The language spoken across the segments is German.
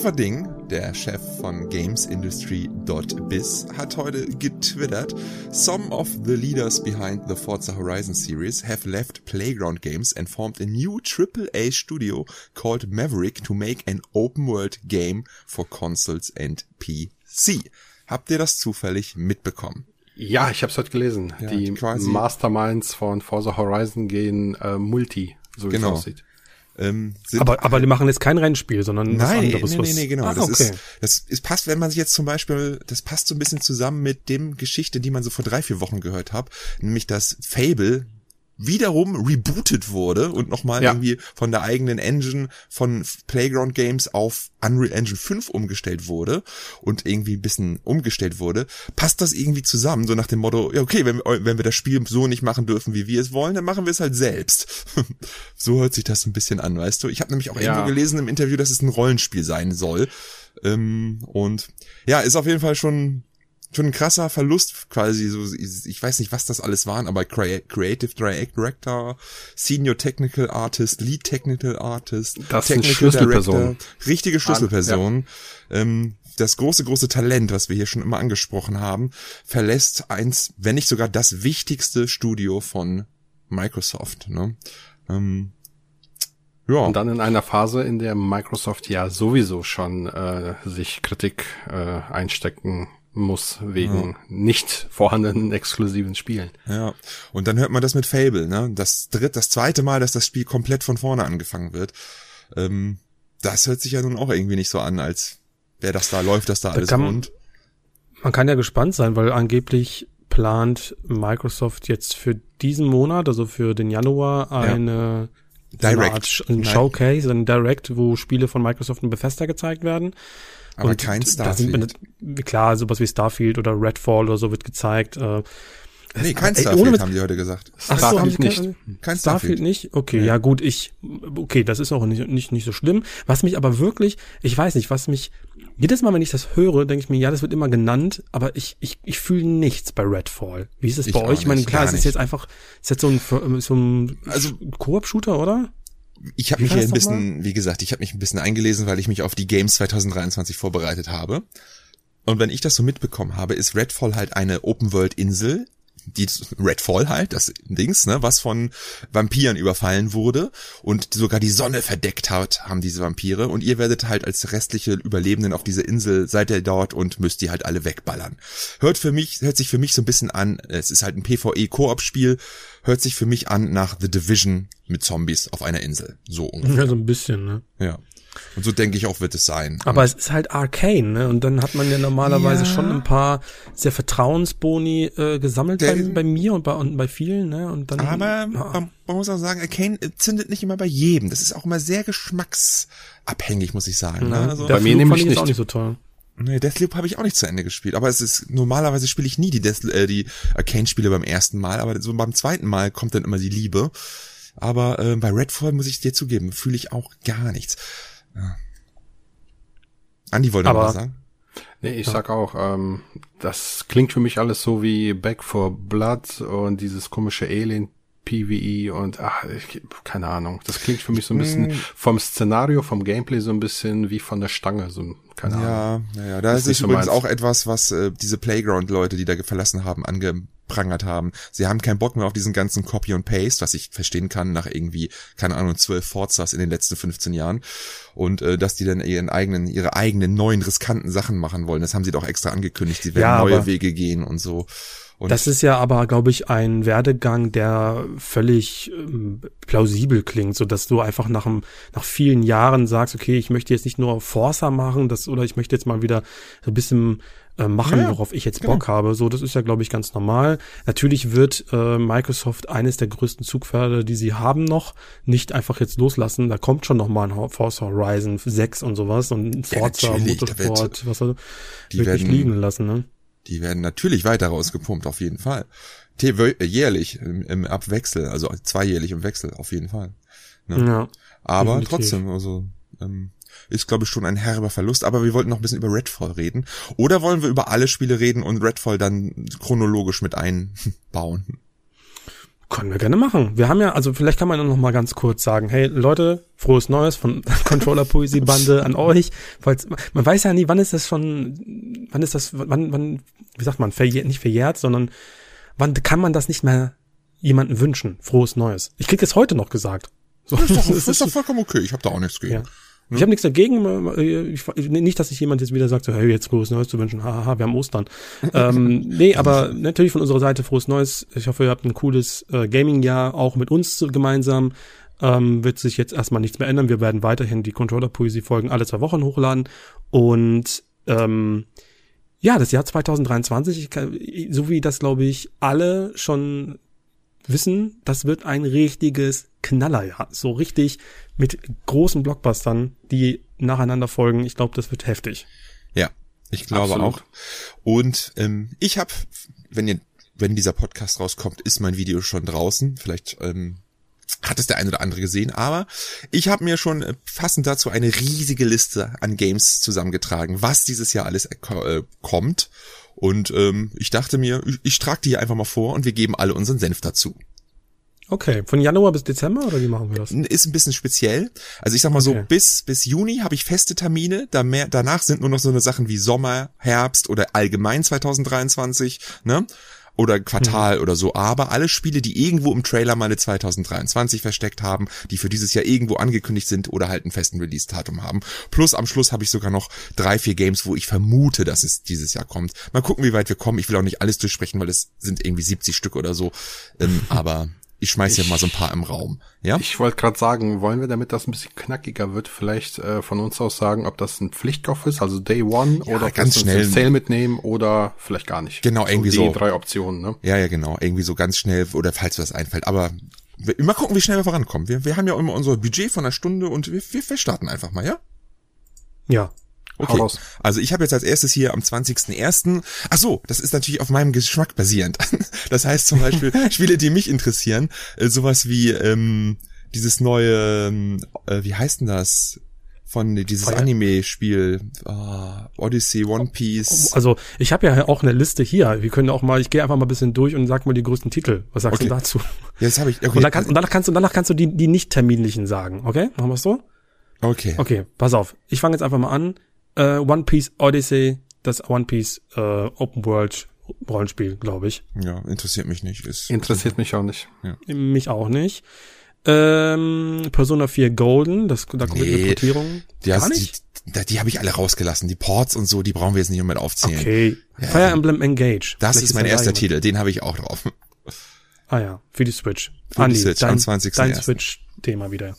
Christopher Ding, der Chef von GamesIndustry.biz, hat heute getwittert, Some of the leaders behind the Forza Horizon series have left Playground Games and formed a new AAA studio called Maverick to make an open-world game for consoles and PC. Habt ihr das zufällig mitbekommen? Ja, ich habe es heute gelesen. Ja, die Masterminds von Forza Horizon gehen äh, Multi, so wie genau. es aussieht. Ähm, aber, aber die machen jetzt kein Rennspiel, sondern nein, was anderes. Nee, nee, nee, genau. Ah, das okay. ist, das ist, passt, wenn man sich jetzt zum Beispiel, das passt so ein bisschen zusammen mit dem Geschichte, die man so vor drei, vier Wochen gehört hat, nämlich das Fable wiederum rebootet wurde und nochmal ja. irgendwie von der eigenen Engine von Playground Games auf Unreal Engine 5 umgestellt wurde und irgendwie ein bisschen umgestellt wurde, passt das irgendwie zusammen, so nach dem Motto, ja okay, wenn, wenn wir das Spiel so nicht machen dürfen, wie wir es wollen, dann machen wir es halt selbst. so hört sich das ein bisschen an, weißt du? Ich habe nämlich auch ja. irgendwo gelesen im Interview, dass es ein Rollenspiel sein soll. Ähm, und ja, ist auf jeden Fall schon schon ein krasser Verlust quasi so ich weiß nicht was das alles waren aber Creative Director Senior Technical Artist Lead Technical Artist das Technical Schlüsselperson Director, richtige Schlüsselperson ja. ähm, das große große Talent was wir hier schon immer angesprochen haben verlässt eins wenn nicht sogar das wichtigste Studio von Microsoft ne ähm, ja. Und dann in einer Phase, in der Microsoft ja sowieso schon äh, sich Kritik äh, einstecken muss wegen ja. nicht vorhandenen exklusiven Spielen. Ja. Und dann hört man das mit Fable, ne? Das dritte, das zweite Mal, dass das Spiel komplett von vorne angefangen wird. Ähm, das hört sich ja nun auch irgendwie nicht so an, als wäre das da, läuft das da, da alles rund. Man kann ja gespannt sein, weil angeblich plant Microsoft jetzt für diesen Monat, also für den Januar, eine ja. Direct. ein Showcase, ein Direct, wo Spiele von Microsoft und Bethesda gezeigt werden. Aber und kein Starfield. Wir, klar, sowas wie Starfield oder Redfall oder so wird gezeigt. Äh, nee, kein ey, Starfield haben die heute gesagt. Ach so, haben sie nicht. Kein Starfield. Starfield nicht? Okay, ja. ja. gut, ich, okay, das ist auch nicht, nicht, nicht so schlimm. Was mich aber wirklich, ich weiß nicht, was mich, jedes Mal, wenn ich das höre, denke ich mir, ja, das wird immer genannt, aber ich, ich, ich fühle nichts bei Redfall. Wie ist es bei euch? Ich meine, klar, es ist jetzt einfach, es ist jetzt so ein, so ein also, Koop-Shooter, oder? Ich habe mich hier ein bisschen, wie gesagt, ich habe mich ein bisschen eingelesen, weil ich mich auf die Games 2023 vorbereitet habe. Und wenn ich das so mitbekommen habe, ist Redfall halt eine Open-World-Insel, die Redfall halt, das Dings, ne, was von Vampiren überfallen wurde und sogar die Sonne verdeckt hat, haben diese Vampire und ihr werdet halt als restliche Überlebenden auf dieser Insel seid ihr dort und müsst die halt alle wegballern. Hört für mich, hört sich für mich so ein bisschen an, es ist halt ein PvE Koop Spiel, hört sich für mich an nach The Division mit Zombies auf einer Insel, so ungefähr. Ja, so ein bisschen, ne? Ja. Und so denke ich auch, wird es sein. Aber es ist halt Arcane, ne? Und dann hat man ja normalerweise ja. schon ein paar sehr Vertrauensboni äh, gesammelt bei, bei, mir und bei, und bei vielen, ne? Und dann. Aber ja. man, man muss auch sagen, Arcane zündet nicht immer bei jedem. Das ist auch immer sehr geschmacksabhängig, muss ich sagen. Ne? Also, bei mir nämlich nicht. auch nicht so toll. Nee, Deathloop habe ich auch nicht zu Ende gespielt. Aber es ist, normalerweise spiele ich nie die, Death, äh, die Arcane-Spiele beim ersten Mal, aber so beim zweiten Mal kommt dann immer die Liebe. Aber äh, bei Redfall muss ich dir zugeben, fühle ich auch gar nichts. Ja. Andi wollte Aber, noch was sagen. Nee, ich ja. sag auch, ähm, das klingt für mich alles so wie Back for Blood und dieses komische Alien PvE und ach, ich, keine Ahnung. Das klingt für mich so ein bisschen vom Szenario, vom Gameplay so ein bisschen wie von der Stange, so keine Ahnung. Ja, ja, ja. Da ist, ist übrigens so auch etwas, was äh, diese Playground-Leute, die da verlassen haben, ange angeprangert haben. Sie haben keinen Bock mehr auf diesen ganzen Copy und Paste, was ich verstehen kann nach irgendwie, keine Ahnung, zwölf Forzas in den letzten 15 Jahren. Und äh, dass die dann ihren eigenen, ihre eigenen neuen riskanten Sachen machen wollen. Das haben sie doch extra angekündigt. Sie werden ja, neue Wege gehen und so. Und das ist ja aber, glaube ich, ein Werdegang, der völlig ähm, plausibel klingt, so dass du einfach nach, nach vielen Jahren sagst, okay, ich möchte jetzt nicht nur Forza machen, das, oder ich möchte jetzt mal wieder so ein bisschen äh, machen, ja, worauf ich jetzt genau. Bock habe. So, das ist ja, glaube ich, ganz normal. Natürlich wird äh, Microsoft eines der größten Zugpferde, die sie haben noch, nicht einfach jetzt loslassen. Da kommt schon noch mal ein Forza Horizon 6 und sowas und ein Forza ja, Motorsport, was er wirklich werden, liegen lassen, ne? Die werden natürlich weiter rausgepumpt, auf jeden Fall. Jährlich im, im Abwechsel, also zweijährlich im Wechsel, auf jeden Fall. Ne? Ja, Aber definitiv. trotzdem, also ähm, ist, glaube ich, schon ein herber Verlust. Aber wir wollten noch ein bisschen über Redfall reden. Oder wollen wir über alle Spiele reden und Redfall dann chronologisch mit einbauen? Können wir gerne machen. Wir haben ja, also vielleicht kann man noch mal ganz kurz sagen, hey Leute, frohes Neues von Controller Poesie Bande an euch. Falls, man weiß ja nie, wann ist das schon, wann ist das, wann, wann, wie sagt man, verjährt, nicht verjährt, sondern wann kann man das nicht mehr jemanden wünschen? Frohes Neues. Ich krieg das heute noch gesagt. So, das ist doch, das ist doch vollkommen okay. Ich habe da auch nichts gegen. Ja. Ich habe nichts dagegen. Äh, ich, nicht, dass sich jemand jetzt wieder sagt, so, hey, jetzt frohes Neues zu wünschen. Haha, wir haben Ostern. ähm, nee, aber natürlich von unserer Seite frohes Neues. Ich hoffe, ihr habt ein cooles äh, Gaming-Jahr auch mit uns gemeinsam. Ähm, wird sich jetzt erstmal nichts mehr ändern. Wir werden weiterhin die Controller-Poesie-Folgen alle zwei Wochen hochladen. Und ähm, ja, das Jahr 2023, ich kann, so wie das, glaube ich, alle schon wissen, das wird ein richtiges Knallerjahr. So richtig mit großen Blockbustern, die nacheinander folgen. Ich glaube, das wird heftig. Ja, ich glaube Absolut. auch. Und ähm, ich habe, wenn ihr, wenn dieser Podcast rauskommt, ist mein Video schon draußen. Vielleicht ähm, hat es der eine oder andere gesehen, aber ich habe mir schon äh, passend dazu eine riesige Liste an Games zusammengetragen, was dieses Jahr alles äh, kommt. Und ähm, ich dachte mir, ich, ich trage die hier einfach mal vor und wir geben alle unseren Senf dazu. Okay, von Januar bis Dezember oder wie machen wir das? Ist ein bisschen speziell. Also ich sag mal okay. so, bis bis Juni habe ich feste Termine, da mehr, danach sind nur noch so eine Sachen wie Sommer, Herbst oder allgemein 2023, ne? Oder Quartal mhm. oder so. Aber alle Spiele, die irgendwo im Trailer mal eine 2023 versteckt haben, die für dieses Jahr irgendwo angekündigt sind oder halt einen festen Release-Datum haben. Plus am Schluss habe ich sogar noch drei, vier Games, wo ich vermute, dass es dieses Jahr kommt. Mal gucken, wie weit wir kommen. Ich will auch nicht alles durchsprechen, weil es sind irgendwie 70 Stück oder so. Ähm, aber ich schmeiß hier mal so ein paar im Raum. Ja? Ich wollte gerade sagen, wollen wir, damit das ein bisschen knackiger wird, vielleicht äh, von uns aus sagen, ob das ein Pflichtkauf ist, also Day One, ja, oder ganz schnell Sale mitnehmen oder vielleicht gar nicht. Genau, irgendwie so. Die drei Optionen, ne? Ja, ja, genau. Irgendwie so ganz schnell oder falls was einfällt. Aber immer gucken, wie schnell wir vorankommen. Wir, wir haben ja immer unser Budget von einer Stunde und wir, wir, wir starten einfach mal, ja? Ja. Okay. Also ich habe jetzt als erstes hier am 20.01. Ach so, das ist natürlich auf meinem Geschmack basierend. Das heißt zum Beispiel Spiele, die mich interessieren, äh, sowas wie ähm, dieses neue, ähm, äh, wie heißt denn das? Von dieses Anime-Spiel oh, Odyssey, One Piece. Also ich habe ja auch eine Liste hier. Wir können auch mal, ich gehe einfach mal ein bisschen durch und sag mal die größten Titel. Was sagst okay. du dazu? Jetzt habe ich. Okay. Und, dann kannst, und danach kannst du, danach kannst du die, die nicht terminlichen sagen. Okay, machen wir so? Okay. Okay, pass auf. Ich fange jetzt einfach mal an äh, One Piece Odyssey, das One Piece äh, Open World Rollenspiel, glaube ich. Ja, interessiert mich nicht. Ist interessiert mich auch nicht. Ja. Mich auch nicht. Ähm, Persona 4 Golden, das, da kommt nee, Portierung. Die, Gar nicht? die, die habe ich alle rausgelassen. Die Ports und so, die brauchen wir jetzt nicht mehr aufzählen. Okay. Ja, Fire Emblem Engage. Das Vielleicht ist mein erster Titel, den habe ich auch drauf. Ah ja, für die Switch. Für Andi, die Switch, dein, am 20. Dein Switch-Thema wieder.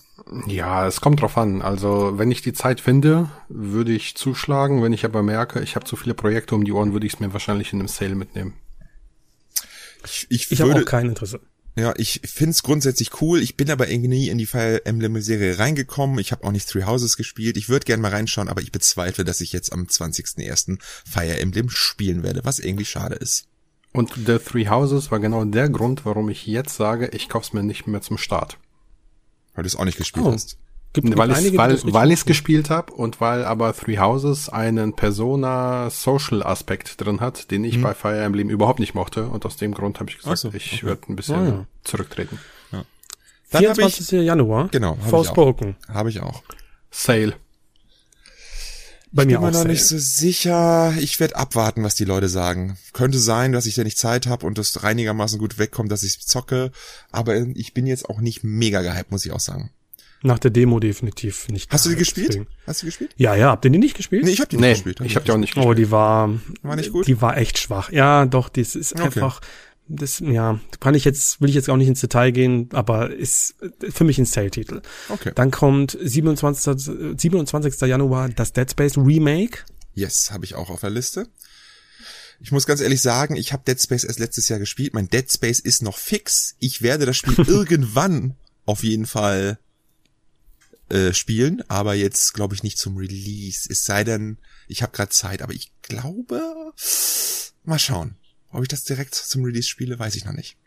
Ja, es kommt drauf an. Also wenn ich die Zeit finde, würde ich zuschlagen. Wenn ich aber merke, ich habe zu viele Projekte um die Ohren, würde ich es mir wahrscheinlich in einem Sale mitnehmen. Ich, ich, ich habe auch kein Interesse. Ja, ich find's grundsätzlich cool. Ich bin aber irgendwie nie in die Fire Emblem Serie reingekommen. Ich habe auch nicht Three Houses gespielt. Ich würde gerne mal reinschauen, aber ich bezweifle, dass ich jetzt am 20.01. Fire Emblem spielen werde, was irgendwie schade ist. Und The Three Houses war genau der Grund, warum ich jetzt sage, ich kauf's mir nicht mehr zum Start. Weil du es auch nicht gespielt oh. hast. Gibt, weil ich weil, weil ich's gespielt habe und weil aber Three Houses einen Persona Social Aspekt drin hat, den ich hm. bei Fire Emblem überhaupt nicht mochte und aus dem Grund habe ich gesagt, so, ich okay. würde ein bisschen oh, ja. zurücktreten. Ja. Dann 24. Ich, Januar. Genau. Hab Forspoken. Habe ich auch. Sale. Bei ich mir bin mir noch nicht so sicher. Ich werde abwarten, was die Leute sagen. Könnte sein, dass ich da nicht Zeit habe und das einigermaßen gut wegkommt, dass ich zocke. Aber ich bin jetzt auch nicht mega gehypt, muss ich auch sagen. Nach der Demo definitiv nicht. Hast du die gespielt? Deswegen. Hast du gespielt? Ja, ja. Habt ihr die nicht gespielt? Nee, ich habe die nee, nicht gespielt. Ich habe die auch nicht gespielt. Oh, die war, war nicht gut. Die war echt schwach. Ja, doch, das ist okay. einfach das, ja, kann ich jetzt, will ich jetzt auch nicht ins Detail gehen, aber ist für mich ein Sale-Titel. Okay. Dann kommt 27. 27. Januar das Dead Space Remake. Yes, habe ich auch auf der Liste. Ich muss ganz ehrlich sagen, ich habe Dead Space erst letztes Jahr gespielt. Mein Dead Space ist noch fix. Ich werde das Spiel irgendwann auf jeden Fall äh, spielen, aber jetzt glaube ich nicht zum Release. Es sei denn, ich habe gerade Zeit, aber ich glaube, mal schauen. Ob ich das direkt zum Release spiele, weiß ich noch nicht.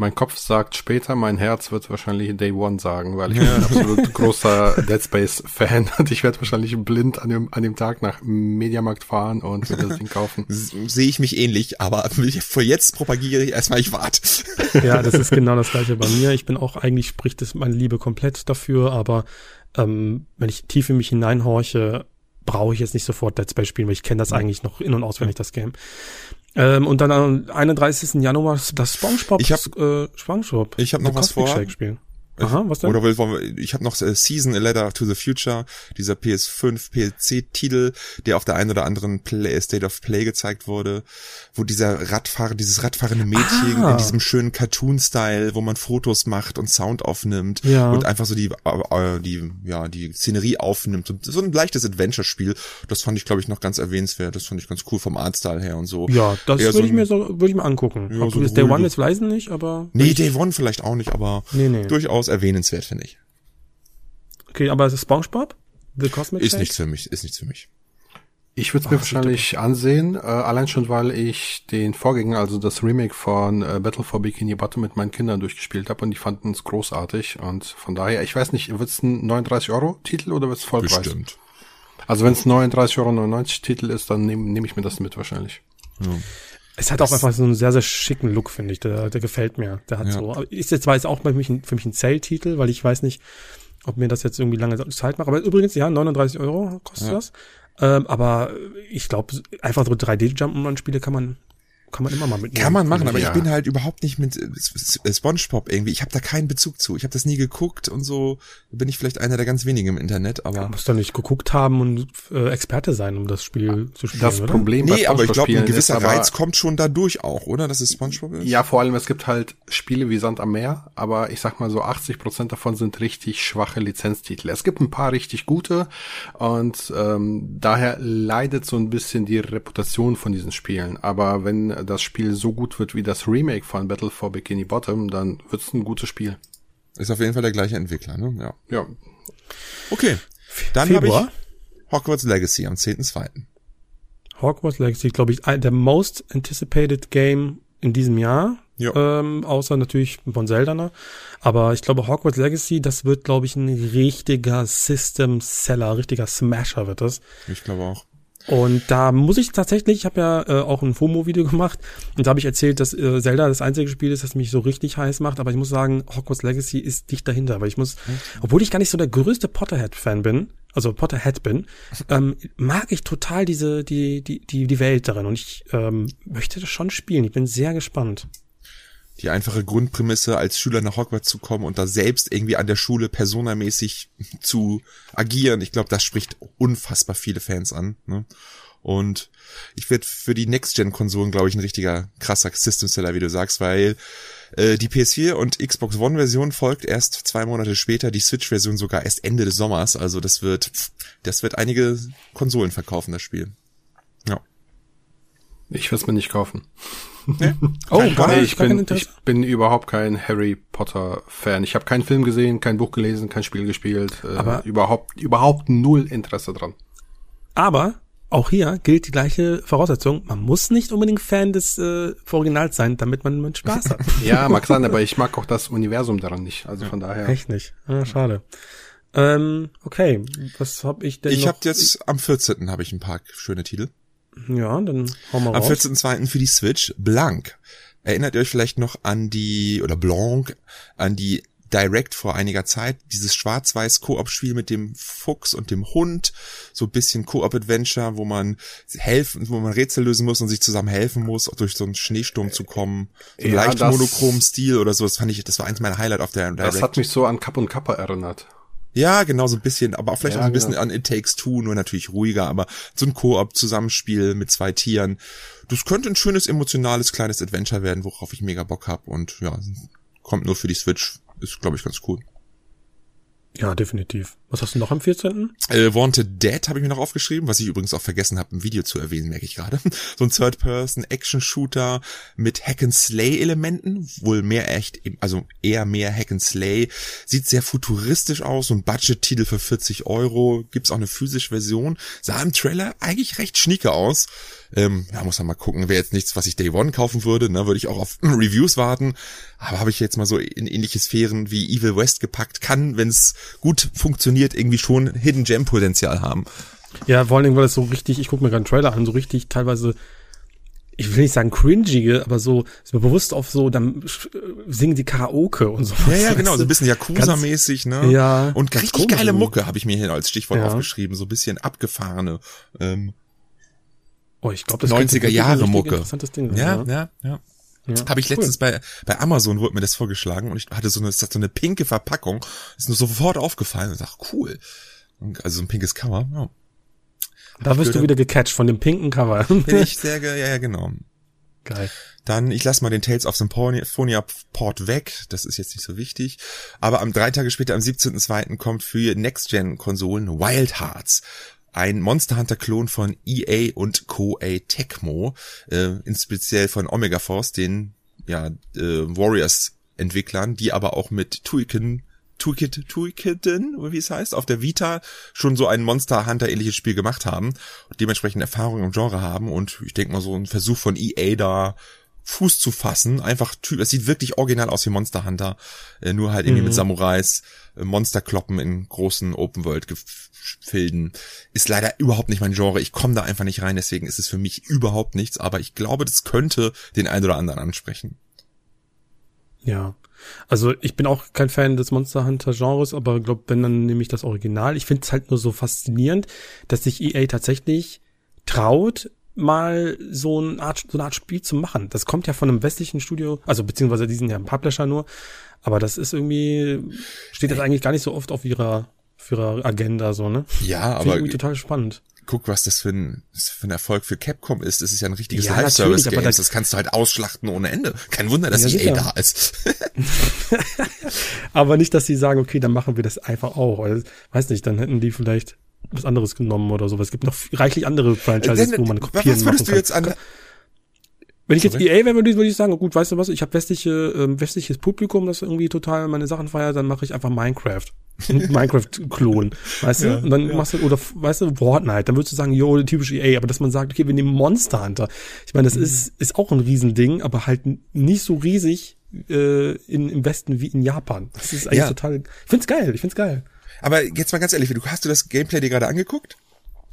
Mein Kopf sagt später, mein Herz wird wahrscheinlich Day One sagen, weil ich bin ein absolut großer Dead Space Fan und ich werde wahrscheinlich blind an dem, an dem Tag nach Mediamarkt fahren und mir das Ding kaufen. Sehe ich mich ähnlich, aber vor jetzt propagiere ich erstmal, ich warte. Ja, das ist genau das gleiche bei mir. Ich bin auch eigentlich spricht das meine Liebe komplett dafür, aber ähm, wenn ich tief in mich hineinhorche, brauche ich jetzt nicht sofort Dead Space spielen, weil ich kenne das eigentlich noch in- und auswendig, das Game. Ähm, und dann am 31. Januar das SpongeBob, ich hab, äh, SpongeBob. Ich habe noch was vor. Spielen. Aha, was denn? Oder ich habe noch äh, Season A Letter to the Future, dieser PS5 PLC-Titel, der auf der einen oder anderen Play, State of Play gezeigt wurde, wo dieser Radfahrer, dieses radfahrende Mädchen ah. in diesem schönen Cartoon-Style, wo man Fotos macht und Sound aufnimmt ja. und einfach so die, äh, die, ja, die Szenerie aufnimmt. So ein leichtes Adventure-Spiel. Das fand ich, glaube ich, noch ganz erwähnenswert. Das fand ich ganz cool vom Artstyle her und so. Ja, das würde so ich mir so, würde ich mir angucken. Ja, Ob so Day One jetzt leisen nicht, aber. Nee, Day One vielleicht auch nicht, aber nee, nee. durchaus erwähnenswert, finde ich. Okay, aber SpongeBob? The Cosmic Ist nichts für mich, ist nichts für mich. Ich würde es mir oh, wahrscheinlich ansehen, äh, allein schon, weil ich den Vorgänger, also das Remake von äh, Battle for Bikini Bottom mit meinen Kindern durchgespielt habe und die fanden es großartig und von daher, ich weiß nicht, wird es ein 39 Euro Titel oder wird es Vollpreis? Bestimmt. Also wenn es 39,99 Euro Titel ist, dann nehme nehm ich mir das mit wahrscheinlich. Ja. Es hat auch einfach so einen sehr, sehr schicken Look, finde ich. Der, der gefällt mir. Der hat ja. so. Ist jetzt zwar jetzt auch für mich, ein, für mich ein Zelltitel, weil ich weiß nicht, ob mir das jetzt irgendwie lange Zeit macht. Aber übrigens, ja, 39 Euro kostet ja. das. Ähm, aber ich glaube, einfach so 3D-Jump'n'Run-Spiele kann man kann man immer mal mitnehmen. Kann man machen, aber ja. ich bin halt überhaupt nicht mit äh, SpongeBob irgendwie. Ich habe da keinen Bezug zu. Ich habe das nie geguckt und so bin ich vielleicht einer der ganz wenigen im Internet, aber du musst doch nicht geguckt haben und äh, Experte sein, um das Spiel zu spielen, Das oder? Problem Nee, aber ich glaube, ein gewisser ist, Reiz kommt schon dadurch auch, oder? Dass es SpongeBob ist? Ja, vor allem es gibt halt Spiele wie Sand am Meer, aber ich sag mal so 80 Prozent davon sind richtig schwache Lizenztitel. Es gibt ein paar richtig gute und ähm, daher leidet so ein bisschen die Reputation von diesen Spielen, aber wenn das Spiel so gut wird wie das Remake von Battle for Bikini Bottom, dann wird es ein gutes Spiel. Ist auf jeden Fall der gleiche Entwickler, ne? Ja. Ja. Okay. Dann habe ich Hogwarts Legacy am 10.2. Hogwarts Legacy, glaube ich, der most anticipated Game in diesem Jahr. Ja. Ähm, außer natürlich von Zelda. Ne? Aber ich glaube, Hogwarts Legacy, das wird, glaube ich, ein richtiger System-Seller, richtiger Smasher wird das. Ich glaube auch. Und da muss ich tatsächlich, ich habe ja äh, auch ein FOMO-Video gemacht und da habe ich erzählt, dass äh, Zelda das einzige Spiel ist, das mich so richtig heiß macht. Aber ich muss sagen, Hogwarts Legacy ist dicht dahinter, weil ich muss, mhm. obwohl ich gar nicht so der größte Potterhead-Fan bin, also Potterhead bin, ähm, mag ich total diese die die die die Welt darin und ich ähm, möchte das schon spielen. Ich bin sehr gespannt die einfache Grundprämisse, als Schüler nach Hogwarts zu kommen und da selbst irgendwie an der Schule personamäßig zu agieren. Ich glaube, das spricht unfassbar viele Fans an. Ne? Und ich werde für die Next-Gen-Konsolen, glaube ich, ein richtiger krasser System-Seller, wie du sagst, weil äh, die PS4 und Xbox One-Version folgt erst zwei Monate später, die Switch-Version sogar erst Ende des Sommers. Also das wird, das wird einige Konsolen verkaufen, das Spiel. Ich würde es mir nicht kaufen. Nee? oh, gar nicht. Ich bin, ich bin überhaupt kein Harry Potter Fan. Ich habe keinen Film gesehen, kein Buch gelesen, kein Spiel gespielt. Äh, aber überhaupt, überhaupt null Interesse dran. Aber auch hier gilt die gleiche Voraussetzung. Man muss nicht unbedingt Fan des äh, Originals sein, damit man mit Spaß hat. ja, mag sein, aber ich mag auch das Universum daran nicht. Also von daher. Echt nicht. Ah, schade. Ähm, okay, was habe ich denn Ich habe jetzt am 14. habe ich ein paar schöne Titel. Ja, dann hau mal Am 14.2. für die Switch Blank. Erinnert ihr euch vielleicht noch an die, oder Blanc, an die Direct vor einiger Zeit, dieses schwarz-weiß Koop-Spiel mit dem Fuchs und dem Hund, so ein bisschen Koop-Adventure, wo man helfen, wo man Rätsel lösen muss und sich zusammen helfen muss, durch so einen Schneesturm zu kommen, so einen ja, leicht monochromen Stil oder so, das fand ich, das war eins meiner Highlight auf der Direct. Das hat mich so an Kapp und Kappa erinnert. Ja, genau, so ein bisschen, aber auch vielleicht ja, auch so ein bisschen genau. an It Takes Two, nur natürlich ruhiger, aber so ein Koop-Zusammenspiel mit zwei Tieren. Das könnte ein schönes, emotionales, kleines Adventure werden, worauf ich mega Bock hab und ja, kommt nur für die Switch. Ist, glaube ich, ganz cool. Ja, definitiv. Was hast du noch am 14.? Äh, Wanted Dead habe ich mir noch aufgeschrieben, was ich übrigens auch vergessen habe, im Video zu erwähnen, merke ich gerade. So ein Third-Person-Action-Shooter mit Hack-and-Slay-Elementen, wohl mehr echt, also eher mehr Hack-and-Slay. Sieht sehr futuristisch aus, so ein Budget-Titel für 40 Euro. Gibt's auch eine physische Version. Sah im Trailer eigentlich recht schnieke aus. Ähm, ja, muss man mal gucken. Wäre jetzt nichts, was ich Day One kaufen würde. Ne? Würde ich auch auf Reviews warten. Aber habe ich jetzt mal so in ähnliche Sphären wie Evil West gepackt. Kann, wenn es gut funktioniert, irgendwie schon Hidden Gem Potenzial haben. Ja, vor allen Dingen, weil es so richtig, ich gucke mir gerade einen Trailer an, so richtig teilweise ich will nicht sagen cringige, aber so, ist mir bewusst auf so, dann singen die Karaoke und so. Ja, ja, genau, so ein bisschen Yakuza-mäßig, ne? Ja. Und richtig geile Mucke habe ich mir hier als Stichwort ja. aufgeschrieben, so ein bisschen abgefahrene. Ähm, oh, ich glaube, das 90er Jahre Mucke. Interessantes Ding. Ja, ja, ja. ja. Habe ich letztens cool. bei, bei Amazon wurde mir das vorgeschlagen und ich hatte so eine, das hat so eine pinke Verpackung, ist mir sofort aufgefallen und dachte, cool. Also so ein pinkes Cover, ja. Da wirst du wieder gecatcht von dem pinken Cover. Bin ich sehr, ja, ja, genau. Geil. Dann, ich lasse mal den Tales of Symphonia Port weg, das ist jetzt nicht so wichtig. Aber am drei Tage später, am 17.02. kommt für Next-Gen-Konsolen Wild Hearts. Ein Monster Hunter-Klon von EA und Koei Tecmo, äh, speziell von Omega Force, den ja, äh, Warriors-Entwicklern, die aber auch mit Tuiken Toolkit, Toolkitten, wie es heißt, auf der Vita schon so ein Monster Hunter ähnliches Spiel gemacht haben und dementsprechend Erfahrung im Genre haben und ich denke mal so ein Versuch von EA da Fuß zu fassen, einfach Typ, es sieht wirklich original aus wie Monster Hunter, äh, nur halt irgendwie mhm. mit Samurais, äh, Monsterkloppen in großen Open World Gefilden. Ist leider überhaupt nicht mein Genre. Ich komme da einfach nicht rein, deswegen ist es für mich überhaupt nichts, aber ich glaube, das könnte den einen oder anderen ansprechen. Ja, also ich bin auch kein Fan des Monster Hunter Genres, aber glaube, wenn dann nehme ich das Original. Ich finde es halt nur so faszinierend, dass sich EA tatsächlich traut, mal so eine Art, so eine Art Spiel zu machen. Das kommt ja von einem westlichen Studio, also beziehungsweise die sind ja ein Publisher nur, aber das ist irgendwie, steht das eigentlich gar nicht so oft auf ihrer, auf ihrer Agenda, so, ne? Ja, aber. irgendwie total spannend guck, was das für ein, für ein Erfolg für Capcom ist. Das ist ja ein richtiges ja, Live-Service-Game. Das, das, kannst du halt ausschlachten ohne Ende. Kein Wunder, dass ja, EA da ist. aber nicht, dass sie sagen, okay, dann machen wir das einfach auch. Also, weiß nicht, dann hätten die vielleicht was anderes genommen oder sowas. Es gibt noch reichlich andere Franchises, wo man kopieren was würdest du jetzt an, wenn ich jetzt? EA wäre, würde ich, sagen, gut, weißt du was, ich habe westliche, ähm, westliches Publikum, das irgendwie total meine Sachen feiert, dann mache ich einfach Minecraft. Minecraft-Klon, weißt ja, du? Und dann ja. machst du, oder weißt du, Fortnite, dann würdest du sagen, yo, typisch EA, aber dass man sagt, okay, wir nehmen Monster Hunter. Ich meine, das mhm. ist, ist auch ein Riesending, aber halt nicht so riesig äh, in, im Westen wie in Japan. Das ist eigentlich ja. total. Ich find's geil, ich find's geil. Aber jetzt mal ganz ehrlich, du hast du das Gameplay dir gerade angeguckt?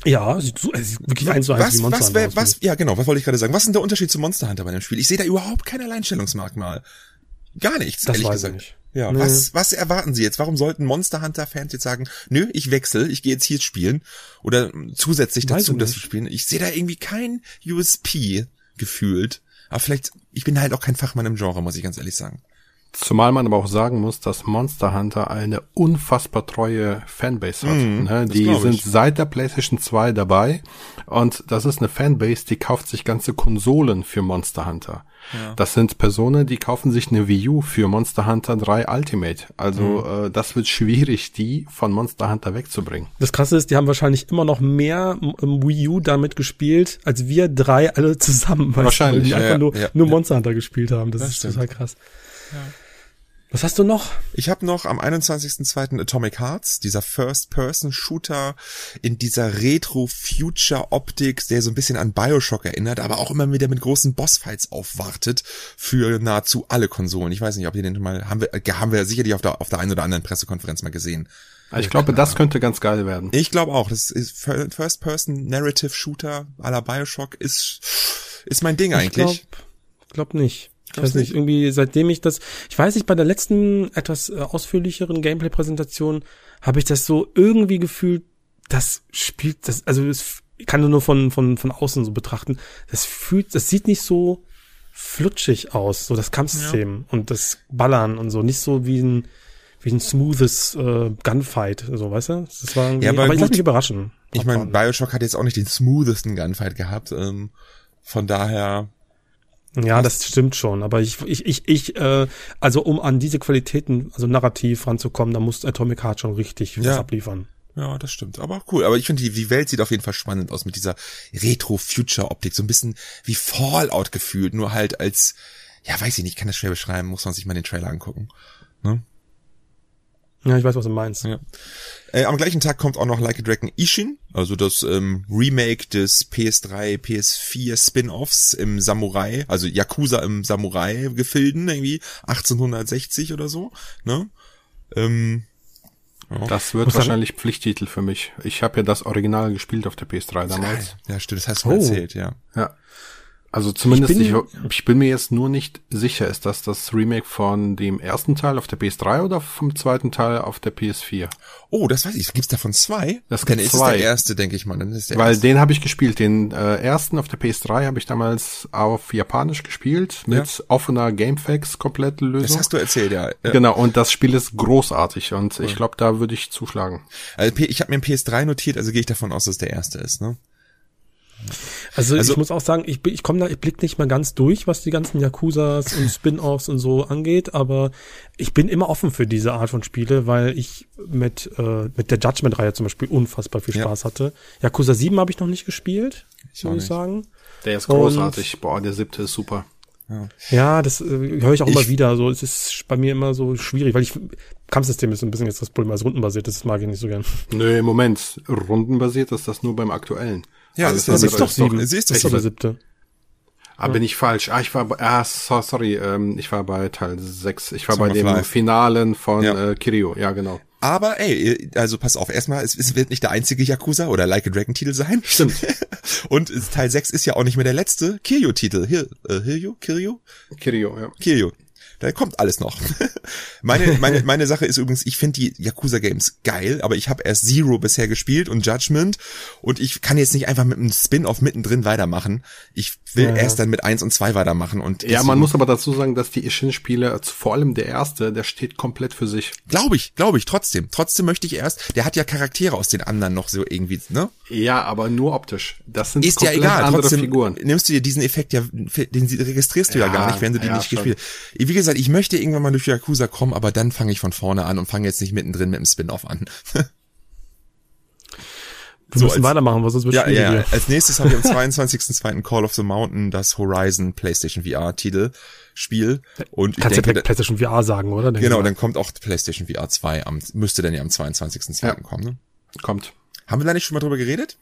Ja, sieht, so, sieht wirklich eins zu eins was, wie Monster was, Hunter. Was, was, ja, genau, was wollte ich gerade sagen? Was ist denn der Unterschied zu Monster Hunter bei dem Spiel? Ich sehe da überhaupt kein Alleinstellungsmerkmal. Gar nichts, das ehrlich weiß gesagt. Ich nicht. Ja, nee. was, was erwarten Sie jetzt? Warum sollten Monster Hunter Fans jetzt sagen, nö, ich wechsle, ich gehe jetzt hier spielen oder zusätzlich dazu das zu spielen? Ich sehe da irgendwie kein USP gefühlt. Aber vielleicht, ich bin halt auch kein Fachmann im Genre, muss ich ganz ehrlich sagen. Zumal man aber auch sagen muss, dass Monster Hunter eine unfassbar treue Fanbase hat. Mm, ne? Die sind seit der PlayStation 2 dabei und das ist eine Fanbase, die kauft sich ganze Konsolen für Monster Hunter. Ja. Das sind Personen, die kaufen sich eine Wii U für Monster Hunter 3 Ultimate. Also mm. äh, das wird schwierig, die von Monster Hunter wegzubringen. Das Krasse ist, die haben wahrscheinlich immer noch mehr Wii U damit gespielt, als wir drei alle zusammen. Wahrscheinlich. Die einfach ja, nur, ja, nur Monster Hunter gespielt haben. Das, das ist stimmt. total krass. Ja. Was hast du noch? Ich habe noch am 21.02. Atomic Hearts, dieser First-Person-Shooter in dieser Retro-Future-Optik, der so ein bisschen an Bioshock erinnert, aber auch immer wieder mit großen Bossfights aufwartet für nahezu alle Konsolen. Ich weiß nicht, ob ihr den mal, haben wir, äh, haben wir sicherlich auf der, auf der einen oder anderen Pressekonferenz mal gesehen. Ich glaube, das könnte ganz geil werden. Ich glaube auch. Das ist First-Person-Narrative-Shooter à la Bioshock ist, ist mein Ding eigentlich. Ich glaube glaub nicht. Ich weiß nicht, irgendwie seitdem ich das, ich weiß nicht, bei der letzten etwas äh, ausführlicheren Gameplay-Präsentation habe ich das so irgendwie gefühlt, das spielt, das, also es kann nur von, von, von außen so betrachten, das fühlt, das sieht nicht so flutschig aus, so das Kampfsystem ja. und das Ballern und so, nicht so wie ein, wie ein smoothes äh, Gunfight, so, weißt du? Das war ja, aber, aber ich lasse mich überraschen. Ich meine, Bioshock hat jetzt auch nicht den smoothesten Gunfight gehabt, ähm, von daher Ja, das stimmt schon, aber ich, ich, ich, ich, äh, also um an diese Qualitäten, also narrativ ranzukommen, da muss Atomic Heart schon richtig Ja. was abliefern. Ja, das stimmt. Aber cool. Aber ich finde, die, die Welt sieht auf jeden Fall spannend aus mit dieser Retro-Future-Optik. So ein bisschen wie Fallout gefühlt, nur halt als, ja, weiß ich nicht, kann das schwer beschreiben, muss man sich mal den Trailer angucken. Ne? Ja, ich weiß, was du meinst. Ja. Äh, am gleichen Tag kommt auch noch Like a Dragon Ishin, also das ähm, Remake des PS3, PS4 Spin-offs im Samurai, also Yakuza im Samurai-Gefilden, irgendwie 1860 oder so. Ne? Ähm, Das wird Muss wahrscheinlich Pflichttitel für mich. Ich habe ja das Original gespielt auf der PS3 damals. ja, stimmt, das hast du mir Oh. erzählt, ja. Ja. Also zumindest, Ich ich bin- bin, ich, bin mir jetzt nur nicht sicher, ist das das Remake von dem ersten Teil auf der PS3 oder vom zweiten Teil auf der PS4? Oh, das weiß ich. Gibt's davon zwei? Das gibt ist zwei. der erste, denke ich mal. Dann ist der Weil erste. den habe ich gespielt. Den äh, ersten auf der PS3 habe ich damals auf Japanisch gespielt mit offener Gamefax komplette Lösung. Das hast du erzählt, ja. ja. Genau, und das Spiel ist großartig und ich glaube, da würde ich zuschlagen. Also, ich habe mir ein PS3 notiert, also gehe ich davon aus, dass der erste ist, ne? Also, Also- ich muss auch sagen, ich, ich komme da, ich blick nicht mal ganz durch, was die ganzen Yakuzas und Spin-offs und so angeht, aber ich bin immer offen für diese Art von Spiele, weil ich mit, äh, mit der Judgment-Reihe zum Beispiel unfassbar viel Ja. Spaß hatte. Yakuza 7 habe ich noch nicht gespielt, Ich muss ich sagen. Der ist Und- großartig. Boah, der siebte ist super. Ja, das äh, höre ich auch Ich- immer wieder. So, es ist bei mir immer so schwierig, weil ich Kampfsystem ist ein bisschen jetzt das Problem als rundenbasiert, das mag ich nicht so gern. Nö, im Moment. Rundenbasiert ist das nur beim aktuellen. Ja, Alles das ist, andere doch ist sieben. Sie ist doch ist der siebte. Ah, bin ich falsch. Ah, ich war bei, ah, so, sorry, ähm, ich war bei Teil 6. Ich war Song bei dem Life. Finalen von Ja. äh, Kirio. Ja, genau. Aber ey, also pass auf, erstmal, es, es wird nicht der einzige Yakuza oder Like a Dragon Titel sein. Stimmt. Und es- Teil 6 ist ja auch nicht mehr der letzte Kiryu Titel. Hier, äh, Kiryu? Kiryu? Kirio, ja. Kiryu. Da kommt alles noch. meine, meine, meine Sache ist übrigens, ich finde die Yakuza Games geil, aber ich habe erst Zero bisher gespielt und Judgment und ich kann jetzt nicht einfach mit einem Spin-off mittendrin weitermachen. Ich will Ja, erst dann mit eins und zwei weitermachen und Ja, man muss aber dazu sagen, dass die Ishin-Spiele, also vor allem der erste, der steht komplett für sich. Glaube ich, glaube ich, trotzdem. Trotzdem möchte ich erst, der hat ja Charaktere aus den anderen noch so irgendwie, ne? Ja, aber nur optisch. Das sind Ist ja egal, andere trotzdem Figuren. nimmst du dir diesen Effekt ja, den registrierst du ja, Ja, gar nicht, wenn du die ja, nicht schon. gespielt hast. Wie gesagt, ich möchte irgendwann mal durch Yakuza kommen, aber dann fange ich von vorne an und fange jetzt nicht mittendrin mit dem Spin-off an. Wir So, müssen als- weitermachen, was sonst wird ja, ja, hier. als nächstes habe ich am 22.02. Call of the Mountain das Horizon PlayStation VR Titel Spiel und ich Kannst du denke, ja PlayStation VR sagen, oder? Denke genau, ich mal. dann kommt auch PlayStation VR 2 am, müsste dann ja am 22.02. Ja. kommen, ne? Kommt. Haben wir da nicht schon mal drüber geredet?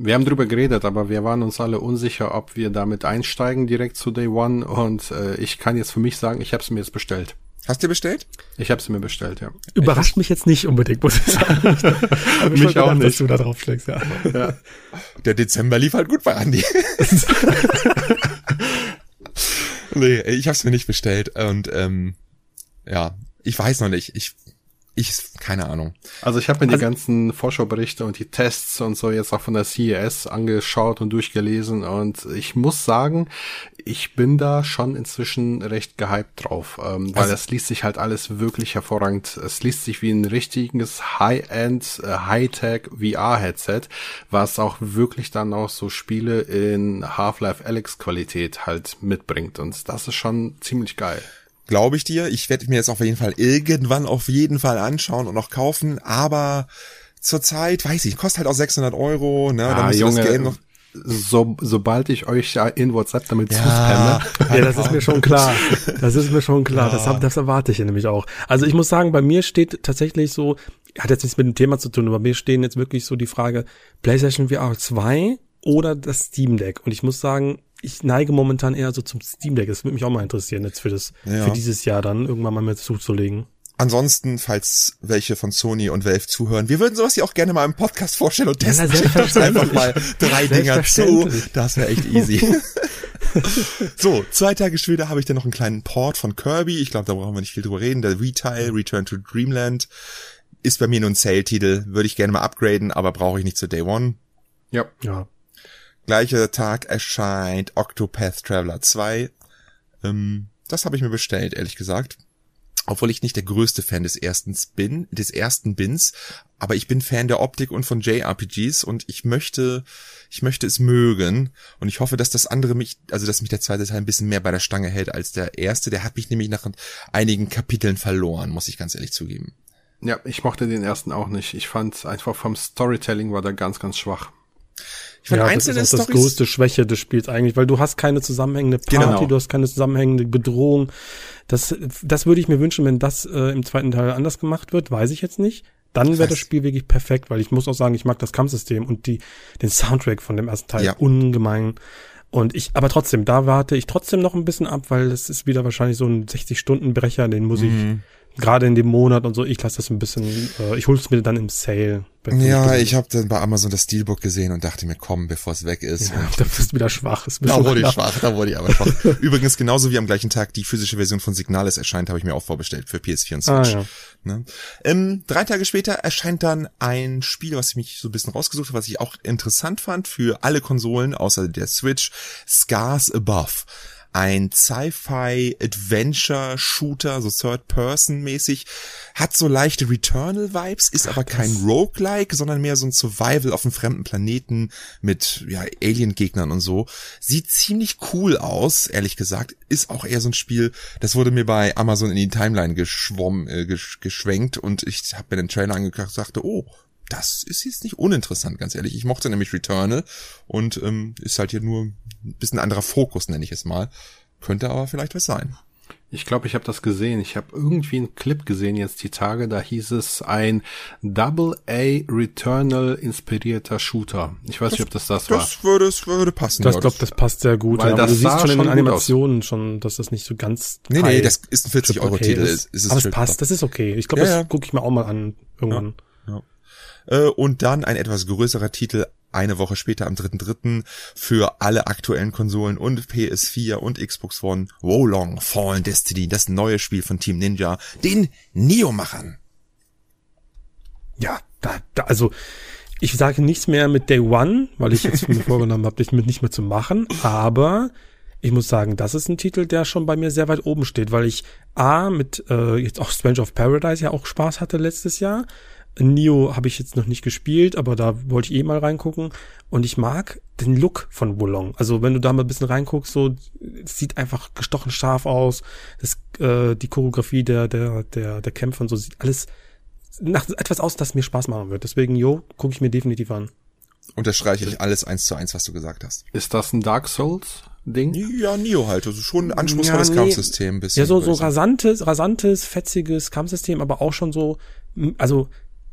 Wir haben drüber geredet, aber wir waren uns alle unsicher, ob wir damit einsteigen direkt zu Day One. Und äh, ich kann jetzt für mich sagen, ich habe es mir jetzt bestellt. Hast du bestellt? Ich habe es mir bestellt, ja. Überrascht mich jetzt nicht unbedingt, muss ich sagen. Ich Mich schon auch gedacht, dass nicht. du da drauf schlägst, ja. Der Dezember lief halt gut bei Andi. nee, ich hab's mir nicht bestellt und ähm, ja, ich weiß noch nicht. Ich, ich, keine Ahnung. Also ich habe mir Also- die ganzen Vorschauberichte und die Tests und so jetzt auch von der CES angeschaut und durchgelesen und ich muss sagen, ich bin da schon inzwischen recht gehypt drauf, ähm, weil Also- es liest sich halt alles wirklich hervorragend. Es liest sich wie ein richtiges High-End, äh, High-Tech VR-Headset, was auch wirklich dann auch so Spiele in Half-Life Alex Qualität halt mitbringt und das ist schon ziemlich geil. Glaube ich dir. Ich werde mir jetzt auf jeden Fall irgendwann auf jeden Fall anschauen und auch kaufen, aber zurzeit, weiß ich, kostet halt auch 600 Euro, ne, da Ah, du das Junge, Game noch, so, sobald ich euch ja in WhatsApp damit Ja. zuspamme, Ja, das ist mir schon klar. Das ist mir schon klar. Das, hab, das erwarte ich ja nämlich auch. Also ich muss sagen, bei mir steht tatsächlich so, hat jetzt nichts mit dem Thema zu tun, aber bei mir stehen jetzt wirklich so die Frage, PlayStation VR 2 oder das Steam Deck. Und ich muss sagen, ich neige momentan eher so zum Steam Deck. Das würde mich auch mal interessieren, jetzt für das, Ja. für dieses Jahr dann irgendwann mal mit zuzulegen. Ansonsten, falls welche von Sony und Valve zuhören, wir würden sowas hier auch gerne mal im Podcast vorstellen und testen. na, uns selbstverständlich. einfach mal drei Dinger zu. Das wäre echt easy. so, zwei Tage später habe ich dann noch einen kleinen Port von Kirby. Ich glaube, da brauchen wir nicht viel drüber reden. Der Retail, Return to Dreamland, ist bei mir nur ein Sale-Titel. Würde ich gerne mal upgraden, aber brauche ich nicht zu Day One. ja, Ja. Gleicher Tag erscheint Octopath Traveler 2. Ähm, das habe ich mir bestellt, ehrlich gesagt. obwohl ich nicht der größte Fan des ersten bin, des ersten Bins, aber ich bin Fan der Optik und von JRPGs und ich möchte, ich möchte es mögen und ich hoffe, dass das andere mich, also dass mich der zweite Teil ein bisschen mehr bei der Stange hält als der erste. Der hat mich nämlich nach einigen Kapiteln verloren, muss ich ganz ehrlich zugeben. Ja, ich mochte den ersten auch nicht. Ich fand einfach vom Storytelling war der ganz, ganz schwach. Ich fand ja, einzelne das ist auch das größte Schwäche des Spiels eigentlich, weil du hast keine zusammenhängende Party, genau. du hast keine zusammenhängende Bedrohung. Das, das würde ich mir wünschen, wenn das äh, im zweiten Teil anders gemacht wird, weiß ich jetzt nicht. Dann wäre das Spiel wirklich perfekt, weil ich muss auch sagen, ich mag das Kampfsystem und die, den Soundtrack von dem ersten Teil ja. ungemein. Und ich, aber trotzdem, da warte ich trotzdem noch ein bisschen ab, weil es ist wieder wahrscheinlich so ein 60-Stunden-Brecher, den muss mhm. Gerade in dem Monat und so, ich lasse das ein bisschen, äh, ich hol's mir dann im Sale. Ja, ich habe dann bei Amazon das Steelbook gesehen und dachte mir, komm, bevor es weg ist. Ja, da bist du wieder schwach. Ist da wurde ich schwach, da wurde ich aber schwach. Übrigens, genauso wie am gleichen Tag die physische Version von Signalis erscheint, habe ich mir auch vorbestellt für PS4 und Switch. Ah, ja. Ne? Ähm, drei Tage später erscheint dann ein Spiel, was ich mich so ein bisschen rausgesucht habe, was ich auch interessant fand für alle Konsolen, außer der Switch, Scars Above ein Sci-Fi-Adventure-Shooter, so Third-Person-mäßig, hat so leichte Returnal-Vibes, ist Ach, aber kein Roguelike, sondern mehr so ein Survival auf einem fremden Planeten mit ja, Alien-Gegnern und so. Sieht ziemlich cool aus, ehrlich gesagt. Ist auch eher so ein Spiel, das wurde mir bei Amazon in die Timeline geschwommen, äh, geschwenkt und ich habe mir den Trailer angeguckt und sagte, oh, das ist jetzt nicht uninteressant, ganz ehrlich. Ich mochte nämlich Returnal und ähm, ist halt hier nur ein bisschen anderer Fokus, nenne ich es mal. Könnte aber vielleicht was sein. Ich glaube, ich habe das gesehen. Ich habe irgendwie einen Clip gesehen jetzt die Tage. Da hieß es ein Double A Returnal inspirierter Shooter. Ich weiß das, nicht, ob das das, war. Das würde, das würde passen. Das ja, glaube, das passt sehr gut. Weil ja, das du siehst schon in den Animationen schon, dass das nicht so ganz. Nee, nee, das ist ein 40 Euro Titel. Ist, ist es aber es passt. Das ist okay. Ich glaube, ja, das ja. gucke ich mir auch mal an irgendwann. Ja. Äh, und dann ein etwas größerer Titel eine Woche später am 3.3. für alle aktuellen Konsolen und PS4 und Xbox One Wolong Fallen Destiny, das neue Spiel von Team Ninja, den Neo-Machern. Ja, da, da, also ich sage nichts mehr mit Day One, weil ich jetzt mir vorgenommen habe, das mit nicht mehr zu machen, aber ich muss sagen, das ist ein Titel, der schon bei mir sehr weit oben steht, weil ich A mit äh, jetzt auch Strange of Paradise ja auch Spaß hatte letztes Jahr Nio habe ich jetzt noch nicht gespielt, aber da wollte ich eh mal reingucken. Und ich mag den Look von Wulong. Also wenn du da mal ein bisschen reinguckst, so es sieht einfach gestochen scharf aus. Das, äh, die Choreografie der der der der Kämpfe und so sieht alles nach etwas aus, das mir Spaß machen wird. Deswegen, jo, gucke ich mir definitiv an. Unterstreiche ich alles eins zu eins, was du gesagt hast. Ist das ein Dark Souls? Ding? Ja, Nio halt, also schon ein anspruchsvolles ja, nee. Kampfsystem bisschen. Ja, so, so rasantes, rasantes, fetziges Kampfsystem, aber auch schon so, also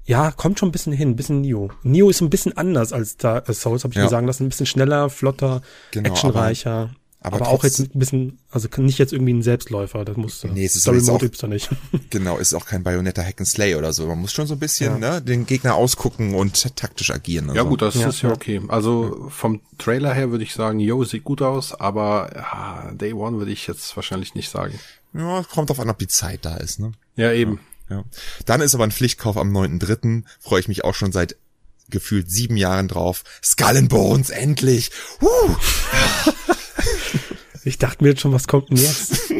ja, kommt schon ein bisschen hin, ein bisschen Nio. Nio ist ein bisschen anders als da als Souls, habe ich ja. mir sagen lassen. Ein bisschen schneller, flotter, genau, actionreicher. Aber, aber, aber auch jetzt ein bisschen, also nicht jetzt irgendwie ein Selbstläufer, das muss nee, es ist Story Mode gibt's da nicht. Genau, ist auch kein Bayonetta Hack and Slay oder so. Man muss schon so ein bisschen ja. ne, den Gegner ausgucken und taktisch agieren. ja so. gut, das ja. ist ja okay. Also vom Trailer her würde ich sagen, yo, sieht gut aus, aber ja, Day One würde ich jetzt wahrscheinlich nicht sagen. Ja, kommt auf an, ob die Zeit da ist, ne? Ja, eben. Ja. Dann ist aber ein Pflichtkauf am 9.3. Freue ich mich auch schon seit gefühlt sieben Jahren drauf. Skull and Bones, endlich! Huh. ich dachte mir jetzt schon, was kommt denn jetzt?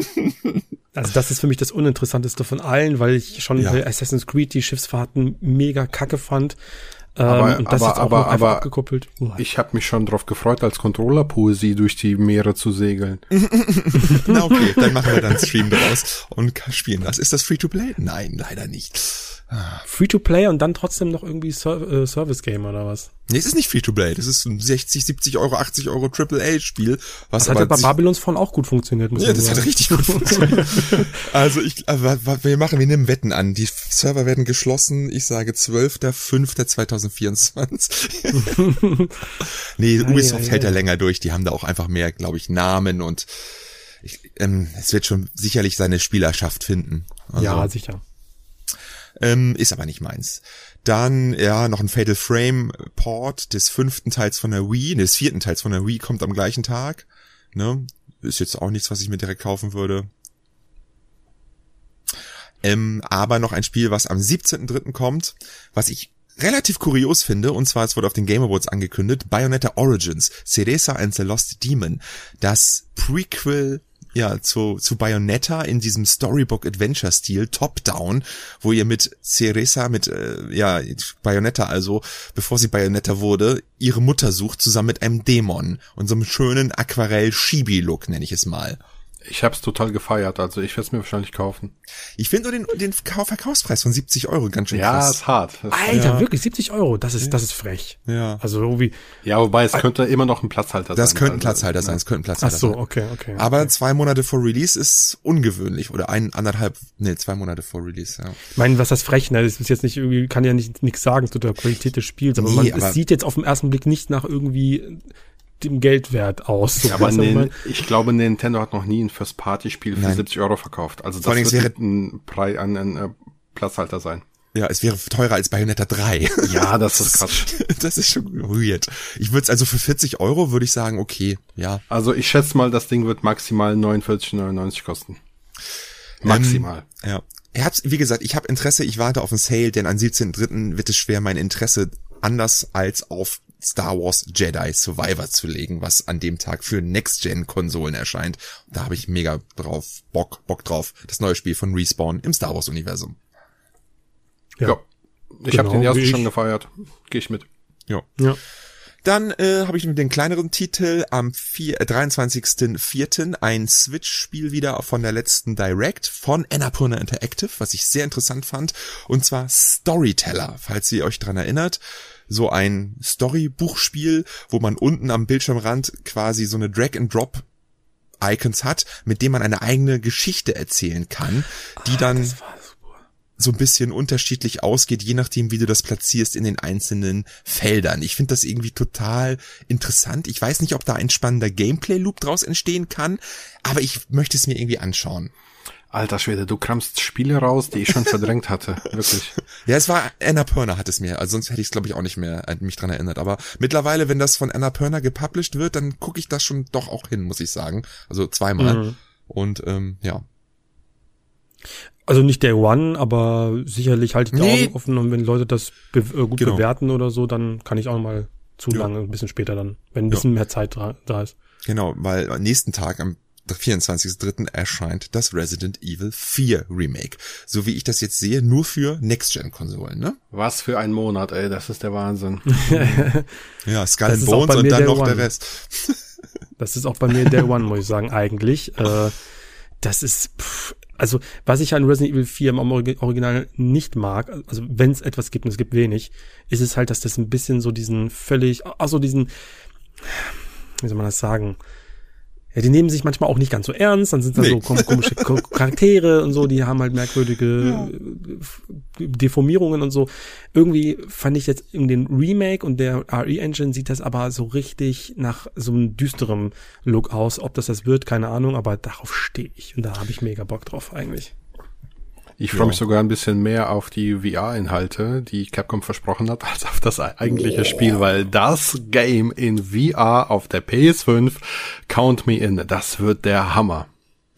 Also das ist für mich das Uninteressanteste von allen, weil ich schon ja. bei Assassin's Creed die Schiffsfahrten mega kacke fand. Aber, ähm, und das aber, jetzt auch aber, aber abgekoppelt. Ich habe mich schon drauf gefreut, als Controller-Poesie durch die Meere zu segeln. Na okay, dann machen wir dann Stream draus und spielen das. Ist das Free-to-Play? Nein, leider nicht. Free-to-Play und dann trotzdem noch irgendwie Ser äh, Service-Game oder was? Nee, es ist nicht Free-to-Play. Das ist ein 60, 70 Euro, 80 Euro Triple-A-Spiel. Was das hat ja bei Babylons Phone auch gut funktioniert. Ja, das sagen. hat richtig gut funktioniert. also ich, äh, wir machen, wir nehmen Wetten an. Die Server werden geschlossen. Ich sage 12.05.2024. nee, Ubisoft ah, ja, hält ja länger durch. Die haben da auch einfach mehr, glaube ich, Namen und ich, ähm, es wird schon sicherlich seine Spielerschaft finden. Also, ja, sicher. Ähm, ist aber nicht meins. Dann, ja, noch ein Fatal Frame Port des fünften Teils von der Wii, des vierten Teils von der Wii kommt am gleichen Tag. Ne? Ist jetzt auch nichts, was ich mir direkt kaufen würde. Ähm, aber noch ein Spiel, was am 17.3. kommt, was ich relativ kurios finde, und zwar es wurde auf den Game Awards angekündigt, Bayonetta Origins, Cereza and the Lost Demon, das Prequel ja, zu, zu Bayonetta in diesem Storybook-Adventure-Stil, Top-Down, wo ihr mit Ceresa, mit, äh, ja, Bayonetta also, bevor sie Bayonetta wurde, ihre Mutter sucht, zusammen mit einem Dämon und so einem schönen Aquarell-Shibi-Look, nenne ich es mal. Ich hab's total gefeiert, also ich werde es mir wahrscheinlich kaufen. Ich finde nur den, den Verkaufspreis von 70 Euro ganz schön ja, krass. Ja, ist hart. Das Alter, ja. wirklich 70 Euro, das ist, das ist frech. Ja. Also irgendwie. Ja, wobei es könnte immer noch ein Platzhalter das sein. Das könnte ein also, Platzhalter sein, es könnte ein Platzhalter Ach so, sein. okay, okay. Aber okay. zwei Monate vor Release ist ungewöhnlich oder ein, anderthalb, nee, zwei Monate vor Release, ja. Ich meine, was das frech, ne, das ist jetzt nicht irgendwie, kann ja nicht nichts sagen zu der Qualität des Spiels, aber, Nee, man, aber- es sieht jetzt auf den ersten Blick nicht nach irgendwie dem Geldwert aus. So, Aber weißt du, was ich ich glaube, Nintendo hat noch nie ein First-Party-Spiel für Nein. 70 Euro verkauft. Also das wird es wäre- ein, Preis, ein, ein äh, Platzhalter sein. Ja, es wäre teurer als Bayonetta 3. Ja, das ist Quatsch. Das ist schon weird. Ich würde es also für 40 Euro würde ich sagen, okay, ja. Also ich schätze mal, das Ding wird maximal 49,99 kosten. Maximal. Ja. Er hat, wie gesagt, ich habe Interesse, ich warte auf einen Sale, denn am 17.3. wird es schwer, mein Interesse anders als auf Star Wars Jedi Survivor zu legen, was an dem Tag für Next-Gen-Konsolen erscheint. Da habe ich mega drauf, Bock, Bock drauf. Das neue Spiel von Respawn im Star Wars-Universum. ja. Ich Genau, habe den ersten schon gefeiert. Gehe ich mit. Ja. Ja. Dann äh, habe ich mit den kleineren Titel am vier- äh, 23.04. ein Switch-Spiel wieder von der letzten Direct von Annapurna Interactive, was ich sehr interessant fand, und zwar Storyteller, falls ihr euch dran erinnert. So ein Story-Buchspiel, wo man unten am Bildschirmrand quasi so eine Drag-and-Drop Icons hat, mit dem man eine eigene Geschichte erzählen kann, die dann war super. so ein bisschen unterschiedlich ausgeht, je nachdem, wie du das platzierst in den einzelnen Feldern. Ich finde das irgendwie total interessant. Ich weiß nicht, ob da ein spannender Gameplay-Loop draus entstehen kann, aber ich möchte es mir irgendwie anschauen. Alter Schwede, du kramst Spiele raus, die ich schon verdrängt hatte. Wirklich. Ja, es war Anna Perner hat es mir, also sonst hätte ich es glaube ich auch nicht mehr mich dran erinnert. Aber mittlerweile, wenn das von Anna Perner gepublished wird, dann gucke ich das schon doch auch hin, muss ich sagen. Also zweimal. Mhm. Und ähm, ja, Also nicht Day One, aber sicherlich halte ich die Nee. Augen offen und wenn Leute das be äh, gut Genau. bewerten oder so, dann kann ich auch noch mal zulangen, ein bisschen später dann, wenn ein bisschen mehr Zeit da, da ist. Genau, weil am nächsten Tag, am 24.03. erscheint das Resident Evil 4 Remake. So wie ich das jetzt sehe, nur für Next-Gen-Konsolen, ne? Was für ein Monat, ey, das ist der Wahnsinn. Ja, Skull Das and Bones und dann der noch der One. Rest. Das ist auch bei mir Day One, muss ich sagen, eigentlich. Äh, das ist, pff, also was ich an Resident Evil 4 im Origi- Original nicht mag, also wenn es etwas gibt und es gibt wenig, ist es halt, dass das ein bisschen so diesen völlig, also diesen, wie soll man das sagen? Ja, die nehmen sich manchmal auch nicht ganz so ernst, dann sind da Nee. so kom komische Ko- Charaktere und so, die haben halt merkwürdige äh, Deformierungen und so. Irgendwie fand ich jetzt in den Remake und der RE-Engine sieht das aber so richtig nach so einem düsterem Look aus. Ob das das wird, keine Ahnung, aber darauf stehe ich und da habe ich mega Bock drauf eigentlich. Ich freue mich sogar ein bisschen mehr auf die VR-Inhalte, die Capcom versprochen hat, als auf das eigentliche Spiel, weil das Game in VR auf der PS5, Count Me In, das wird der Hammer.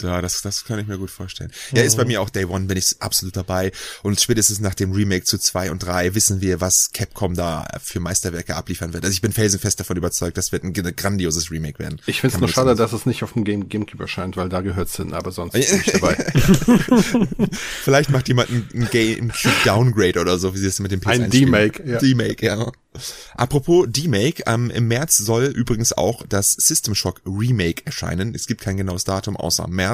Ja, das, das kann ich mir gut vorstellen. Ja, ist bei mir auch Day One, bin ich absolut dabei. Und spätestens nach dem Remake zu zwei und drei wissen wir, was Capcom da für Meisterwerke abliefern wird. Also ich bin felsenfest davon überzeugt, das wird ein grandioses Remake werden. Ich finde es nur schade, jetzt dass es nicht auf dem Game Gamecube erscheint, weil da gehört's hin, aber sonst bin ich dabei. Vielleicht macht jemand ein, Gamecube Downgrade oder so, wie sie es mit dem PS1 Ein spielen. ja. Demake, ja. Apropos Demake, ähm, im März soll übrigens auch das System Shock Remake erscheinen. Es gibt kein genaues Datum außer März.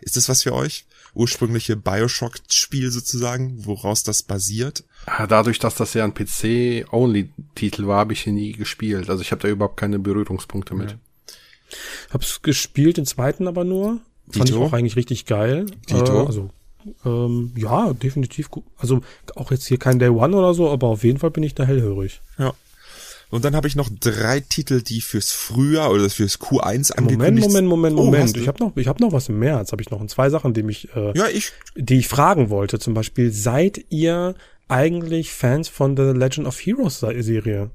Ist das was für euch? Ursprüngliche Bioshock-Spiel sozusagen, woraus das basiert? Ah, Dadurch, dass das ja ein PC-Only-Titel war, habe ich ihn nie gespielt. Also ich habe da überhaupt keine Berührungspunkte mit. Hab's gespielt, den zweiten aber nur. Fand ich auch eigentlich richtig geil. Dito? Äh, also, ähm, ja, definitiv gut. Also auch jetzt hier kein Day One oder so, aber auf jeden Fall bin ich da hellhörig. Ja. Und dann habe ich noch drei Titel, die fürs Frühjahr oder fürs Q1 Moment, angekündigt Moment, Moment, Oh, Moment. hast du? ich habe noch, ich habe noch was im März. Habe ich noch zwei Sachen, die mich, äh, ja, ich die ich fragen wollte. Zum Beispiel, seid ihr eigentlich Fans von The Legend of Heroes Serie?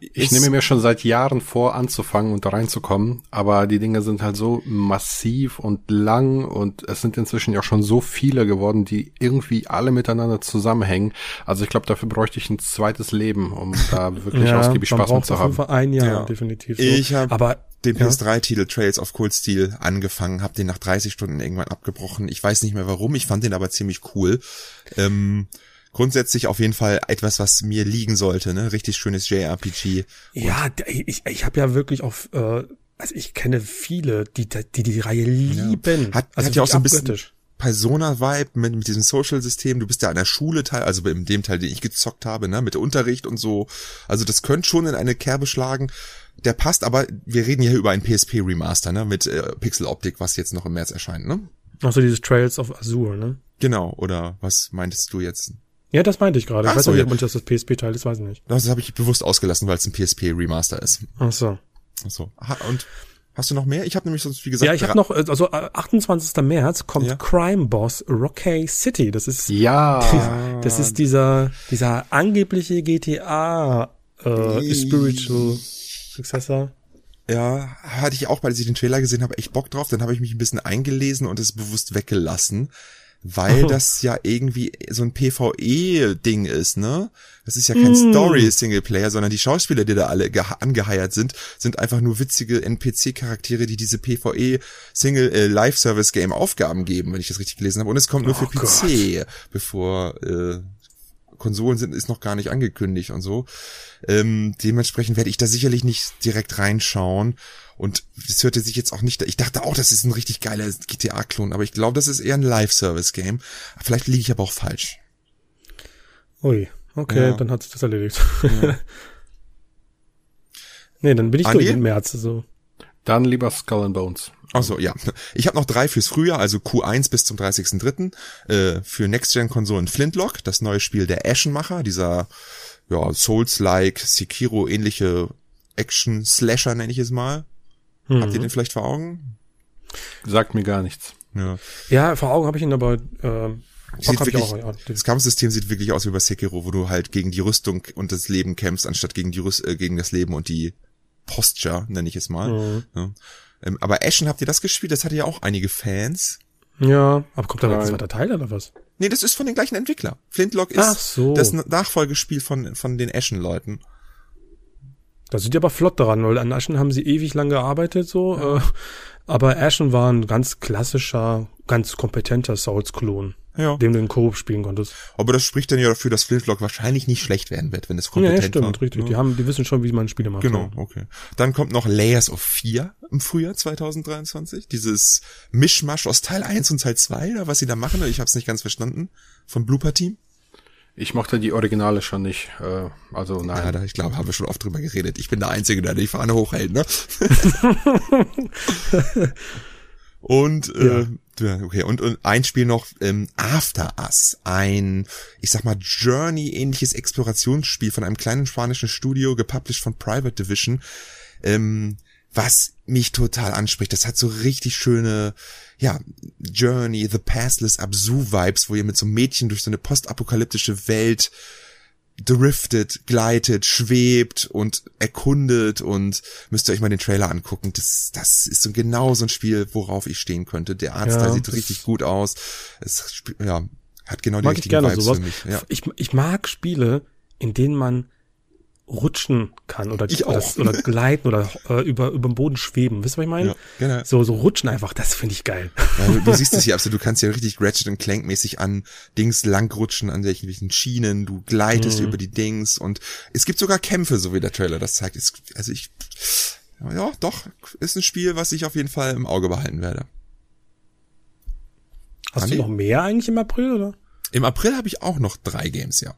Ich nehme mir schon seit Jahren vor, anzufangen und da reinzukommen, aber die Dinge sind halt so massiv und lang und es sind inzwischen ja schon so viele geworden, die irgendwie alle miteinander zusammenhängen. Also ich glaube, dafür bräuchte ich ein zweites Leben, um da wirklich ja, ausgiebig Spaß mit zu haben. Ein Jahr, ja. definitiv. So. Ich habe den PS3-Titel Trails of Cold Steel angefangen, habe den nach 30 Stunden irgendwann abgebrochen. Ich weiß nicht mehr warum, ich fand den aber ziemlich cool. Ähm, grundsätzlich auf jeden Fall etwas, was mir liegen sollte, ne? Richtig schönes JRPG. Ja, ich, ich habe ja wirklich auf, äh, also ich kenne viele, die die, die Reihe lieben. Ja. Hat, also hat ja auch so ein bisschen Persona-Vibe mit, mit diesem Social-System. Du bist ja an der Schule Teil, also in dem Teil, den ich gezockt habe, ne, mit Unterricht und so. Also das könnte schon in eine Kerbe schlagen. Der passt, aber wir reden hier über ein PSP-Remaster, ne, mit äh, Pixel-Optik, was jetzt noch im März erscheint, ne? Also dieses Trails of Azure, ne? Genau, oder was meintest du jetzt? Ja, das meinte ich gerade. Ich weiß so, nicht, ob das das PSP-Teil ist, weiß ich nicht. Das habe ich bewusst ausgelassen, weil es ein PSP-Remaster ist. Ach so. Ach so. Und hast du noch mehr? Ich habe nämlich sonst, wie gesagt... Ja, ich habe noch, also 28. Äh, März kommt ja. Crime Boss Rocky City. Das ist... Ja. Das ist dieser, dieser angebliche GTA äh, Spiritual Successor. Ja, hatte ich auch, weil ich den Trailer gesehen habe, echt Bock drauf. Dann habe ich mich ein bisschen eingelesen und es bewusst weggelassen weil oh. das ja irgendwie so ein PvE-Ding ist, ne? Das ist ja kein mm. Story-Singleplayer, sondern die Schauspieler, die da alle angeheiert sind, sind einfach nur witzige NPC-Charaktere, die diese PvE-Single-Live-Service-Game äh, Aufgaben geben, wenn ich das richtig gelesen habe. Und es kommt nur oh für PC, Gott. bevor äh, Konsolen sind, ist noch gar nicht angekündigt und so. Ähm, dementsprechend werde ich da sicherlich nicht direkt reinschauen. Und das hörte sich jetzt auch nicht, ich dachte auch, das ist ein richtig geiler GTA-Klon, aber ich glaube, das ist eher ein Live-Service-Game. Vielleicht liege ich aber auch falsch. Ui, okay, ja. dann hat sich das erledigt. Ja. nee, dann bin ich Andi? durch im März, so. Dann lieber Skull and Bones. Achso, ja. Ich habe noch drei fürs Frühjahr, also Q1 bis zum 30.03. Äh, für Next-Gen-Konsolen Flintlock, das neue Spiel der Ashenmacher, dieser ja, Souls-like, Sekiro-ähnliche Action-Slasher, nenne ich es mal. Mhm. Habt ihr den vielleicht vor Augen? Sagt mir gar nichts. Ja, ja vor Augen habe ich ihn aber äh, Sieht wirklich, auch, ja. Das Kampfsystem sieht wirklich aus wie bei Sekiro, wo du halt gegen die Rüstung und das Leben kämpfst, anstatt gegen die Rüst äh, gegen das Leben und die Posture, nenne ich es mal. Mhm. Ja. Ähm, aber Ashen, habt ihr das gespielt? Das hatte ja auch einige Fans. Ja, aber kommt da noch ein zweiter Teil oder was? Nee, das ist von den gleichen Entwickler. Flintlock ist so. das Nachfolgespiel von, von den Ashen-Leuten. Da sind die aber flott daran, weil an Ashen haben sie ewig lang gearbeitet, so. Ja. Äh, aber Ashen war ein ganz klassischer, ganz kompetenter Souls-Klon, ja. dem du in Koop spielen konntest. Aber das spricht dann ja dafür, dass Flintlock wahrscheinlich nicht schlecht werden wird, wenn es kompetent ja, ja, stimmt, war. richtig. Ja. Die haben, die wissen schon, wie man Spiele macht. Genau, okay. Dann kommt noch Layers of 4 im Frühjahr 2023. Dieses Mischmasch aus Teil 1 und Teil 2, oder was sie da machen, ich habe es nicht ganz verstanden, vom Blooper Team. Ich mochte die Originale schon nicht. Äh, also nein. Ja, ich glaube, haben wir schon oft drüber geredet. Ich bin der Einzige, der die Fahne hochhält, ne? und äh, ja. okay, und, und ein Spiel noch, ähm, After Us, ein, ich sag mal, Journey-ähnliches Explorationsspiel von einem kleinen spanischen Studio, gepublished von Private Division. Ähm, was mich total anspricht. Das hat so richtig schöne, ja, Journey, The Passless Absu Vibes, wo ihr mit so einem Mädchen durch so eine postapokalyptische Welt driftet, gleitet, schwebt und erkundet und müsst ihr euch mal den Trailer angucken. Das, das ist so genau so ein Spiel, worauf ich stehen könnte. Der Arzt ja, da sieht richtig gut aus. Es, ja, hat genau die richtigen Vibes sowas. für mich. Ja. Ich, ich mag Spiele, in denen man rutschen kann oder, ich oder, oder gleiten oder äh, über, über den Boden schweben. Wisst ihr, was ich meine? Ja, genau. So, so rutschen einfach, das finde ich geil. Ja, du, du, siehst es hier, also du kannst ja richtig Ratchet und Clank mäßig an Dings langrutschen, an welchen Schienen, du gleitest mhm. über die Dings und es gibt sogar Kämpfe, so wie der Trailer das zeigt. Es, also ich, ja, doch, ist ein Spiel, was ich auf jeden Fall im Auge behalten werde. Hast Andi? du noch mehr eigentlich im April, oder? Im April habe ich auch noch drei Games, ja.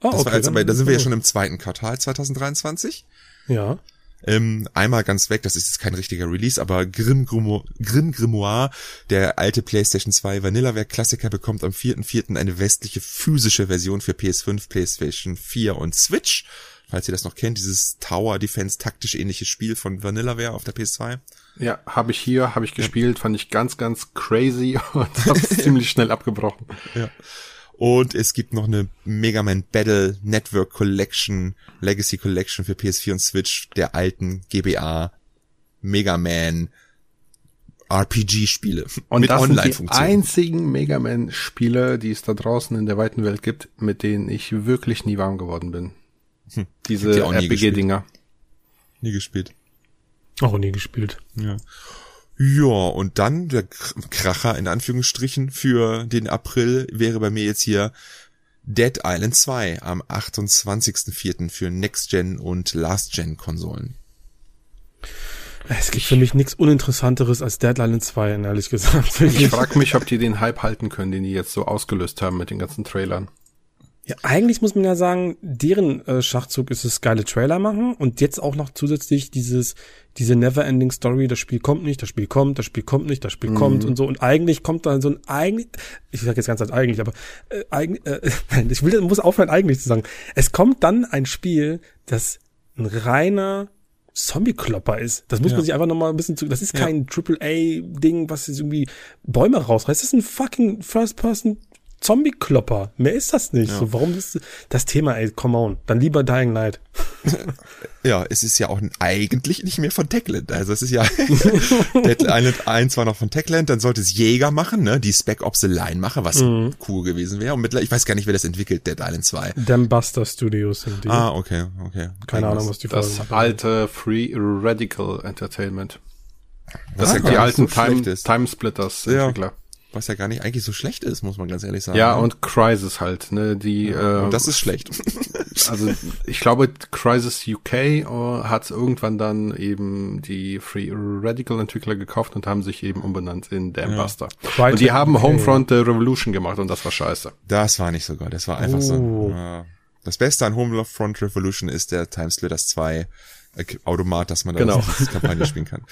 Oh, das okay, war jetzt aber, da sind wir ja schon im zweiten Quartal 2023. Ja. Ähm, einmal ganz weg, das ist jetzt kein richtiger Release, aber Grim, Grimo, Grim Grimoire, der alte PlayStation 2 Vanillaware Klassiker, bekommt am 4.4. eine westliche physische Version für PS5, PlayStation 4 und Switch. Falls ihr das noch kennt, dieses Tower Defense taktisch ähnliche Spiel von Vanillaware auf der PS2. Ja, habe ich hier, habe ich gespielt, ja. fand ich ganz, ganz crazy und hab's ziemlich schnell abgebrochen. Ja. Und es gibt noch eine Mega Man Battle Network Collection, Legacy Collection für PS4 und Switch der alten GBA Mega Man RPG-Spiele und mit Online-Funktionen. Die einzigen Mega Man-Spiele, die es da draußen in der weiten Welt gibt, mit denen ich wirklich nie warm geworden bin. Hm. Diese RPG-Dinger. Nie gespielt. Auch nie gespielt. Ja. Ja, und dann der Kracher in Anführungsstrichen für den April wäre bei mir jetzt hier Dead Island 2 am 28.04. für Next Gen und Last Gen Konsolen. Es gibt für mich nichts Uninteressanteres als Dead Island 2, ehrlich gesagt. Ich frage mich, ob die den Hype halten können, den die jetzt so ausgelöst haben mit den ganzen Trailern. Ja, eigentlich muss man ja sagen, deren äh, Schachzug ist es geile Trailer machen und jetzt auch noch zusätzlich dieses diese Neverending Story, das Spiel kommt nicht, das Spiel kommt, das Spiel kommt nicht, das Spiel mhm. kommt und so und eigentlich kommt dann so ein eigentlich ich sage jetzt ganz Zeit eigentlich, aber äh, eigentlich äh, ich will muss aufhören eigentlich zu sagen. Es kommt dann ein Spiel, das ein reiner Zombie-Klopper ist. Das muss ja. man sich einfach nochmal ein bisschen zu. Das ist kein ja. AAA-Ding, was jetzt irgendwie Bäume rausreißt. Das ist ein fucking First-Person Zombie-Klopper. Mehr ist das nicht. Ja. So, warum ist das Thema, ey, come on. Dann lieber Dying Light. ja, es ist ja auch eigentlich nicht mehr von Techland. Also es ist ja Dead Island 1 war noch von Techland, dann sollte es Jäger machen, ne, die Spec Ops the Line machen, was mhm. cool gewesen wäre. Und mittlerweile, ich weiß gar nicht, wer das entwickelt, Dead Island 2. Dambuster Studios sind die. Ah, okay, okay. Keine Ahnung, was die Das Folgen alte Free Radical Entertainment. Das ah, sind die alten so Time, Time Splitters Entwickler. Ja was ja gar nicht eigentlich so schlecht ist, muss man ganz ehrlich sagen. Ja, und Crisis halt, ne, die ja, äh, das ist schlecht. also ich glaube, Crisis UK äh, hat irgendwann dann eben die Free Radical Entwickler gekauft und haben sich eben umbenannt in Dambuster. Ja. Und die haben okay. Homefront äh, Revolution gemacht und das war scheiße. Das war nicht so geil, das war einfach oh. so. Äh, das Beste an Homefront Revolution ist der Time Splitters 2 Automat, dass man da genau. Kampagne spielen kann.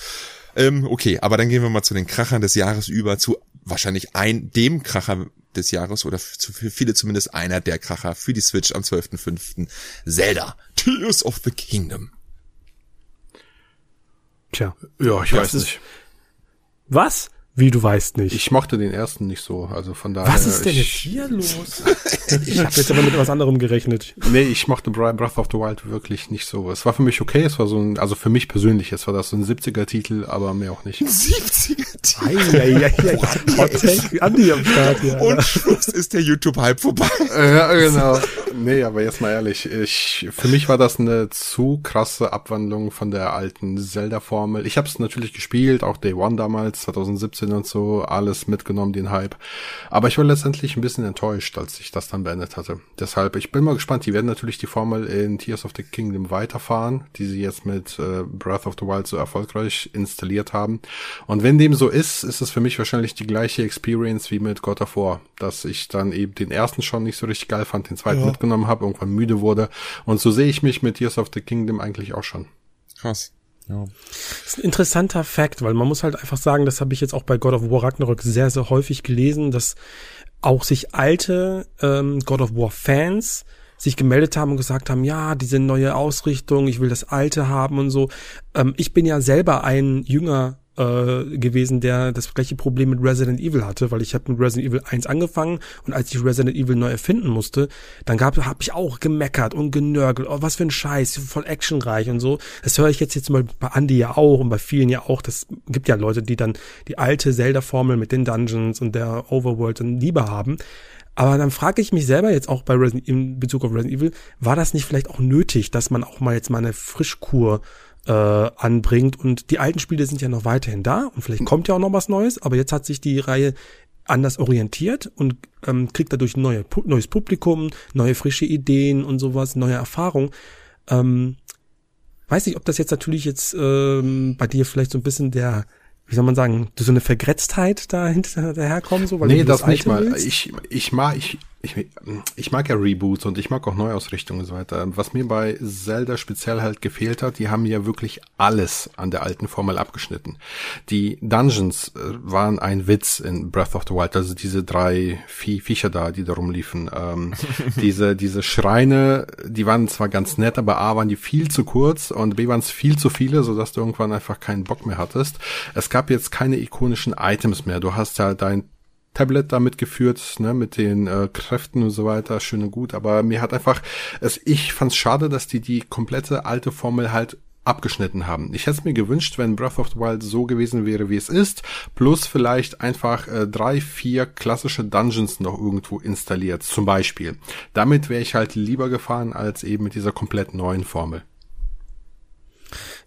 Ähm, okay, aber dann gehen wir mal zu den Krachern des Jahres über, zu wahrscheinlich ein, dem Kracher des Jahres oder für viele zumindest einer der Kracher für die Switch am 12.05. Zelda, Tears of the Kingdom. Tja. Ja, ich weiß nicht. Was? Wie, du weißt nicht? Ich mochte den ersten nicht so, also von daher. Was ist denn jetzt hier los? ich habe jetzt aber mit was anderem gerechnet. Nee, ich mochte Breath of the Wild wirklich nicht so. Es war für mich okay, es war so ein, also für mich persönlich, es war das so ein 70er-Titel, aber mehr auch nicht. 70er-Titel? Andi am Start, ja. Und Schluss ist der YouTube-Hype vorbei. ja, genau. Nee, aber jetzt mal ehrlich, ich, für mich war das eine zu krasse Abwandlung von der alten Zelda-Formel. Ich habe es natürlich gespielt, auch Day One damals, 2017 2015 und so alles mitgenommen, den Hype. Aber ich war letztendlich ein bisschen enttäuscht, als ich das dann beendet hatte. Deshalb, ich bin mal gespannt. Die werden natürlich die Formel in Tears of the Kingdom weiterfahren, die sie jetzt mit äh, Breath of the Wild so erfolgreich installiert haben. Und wenn dem so ist, ist es für mich wahrscheinlich die gleiche Experience wie mit God of War, dass ich dann eben den ersten schon nicht so richtig geil fand, den zweiten ja. mitgenommen habe, irgendwann müde wurde. Und so sehe ich mich mit Tears of the Kingdom eigentlich auch schon. Krass. Ja. Das ist ein interessanter Fakt, weil man muss halt einfach sagen, das habe ich jetzt auch bei God of War Ragnarök sehr, sehr häufig gelesen, dass auch sich alte ähm, God of War Fans sich gemeldet haben und gesagt haben, ja, diese neue Ausrichtung, ich will das alte haben und so. Ähm, ich bin ja selber ein jünger äh, gewesen, der das gleiche Problem mit Resident Evil hatte, weil ich habe mit Resident Evil 1 angefangen und als ich Resident Evil neu erfinden musste, dann gab habe ich auch gemeckert und genörgelt, oh, was für ein Scheiß, voll actionreich und so. Das höre ich jetzt jetzt mal bei Andy ja auch und bei vielen ja auch. Das gibt ja Leute, die dann die alte Zelda-Formel mit den Dungeons und der Overworld und Liebe haben. Aber dann frage ich mich selber jetzt auch bei Resident, in Bezug auf Resident Evil, war das nicht vielleicht auch nötig, dass man auch mal jetzt mal eine Frischkur äh, anbringt. Und die alten Spiele sind ja noch weiterhin da und vielleicht kommt ja auch noch was Neues, aber jetzt hat sich die Reihe anders orientiert und ähm, kriegt dadurch neue, neues Publikum, neue frische Ideen und sowas, neue Erfahrung. Ähm, weiß nicht, ob das jetzt natürlich jetzt ähm, bei dir vielleicht so ein bisschen der wie soll man sagen, so eine Vergrätztheit dahinter daherkommen, so, weil nee, das, das nicht mal. Willst? Ich, ich mag, ich, ich, ich mag ja Reboots und ich mag auch Neuausrichtungen und so weiter. Was mir bei Zelda speziell halt gefehlt hat, die haben ja wirklich alles an der alten Formel abgeschnitten. Die Dungeons äh, waren ein Witz in Breath of the Wild, also diese drei Vie Viecher da, die da rumliefen. Ähm, diese, diese Schreine, die waren zwar ganz nett, aber A waren die viel zu kurz und B waren es viel zu viele, sodass du irgendwann einfach keinen Bock mehr hattest. Es gab jetzt keine ikonischen Items mehr. Du hast ja dein Tablet da mitgeführt, ne, mit den äh, Kräften und so weiter, schön und gut, aber mir hat einfach, es, ich fand's schade, dass die die komplette alte Formel halt abgeschnitten haben. Ich hätte es mir gewünscht, wenn Breath of the Wild so gewesen wäre, wie es ist, plus vielleicht einfach äh, drei, vier klassische Dungeons noch irgendwo installiert, zum Beispiel. Damit wäre ich halt lieber gefahren, als eben mit dieser komplett neuen Formel.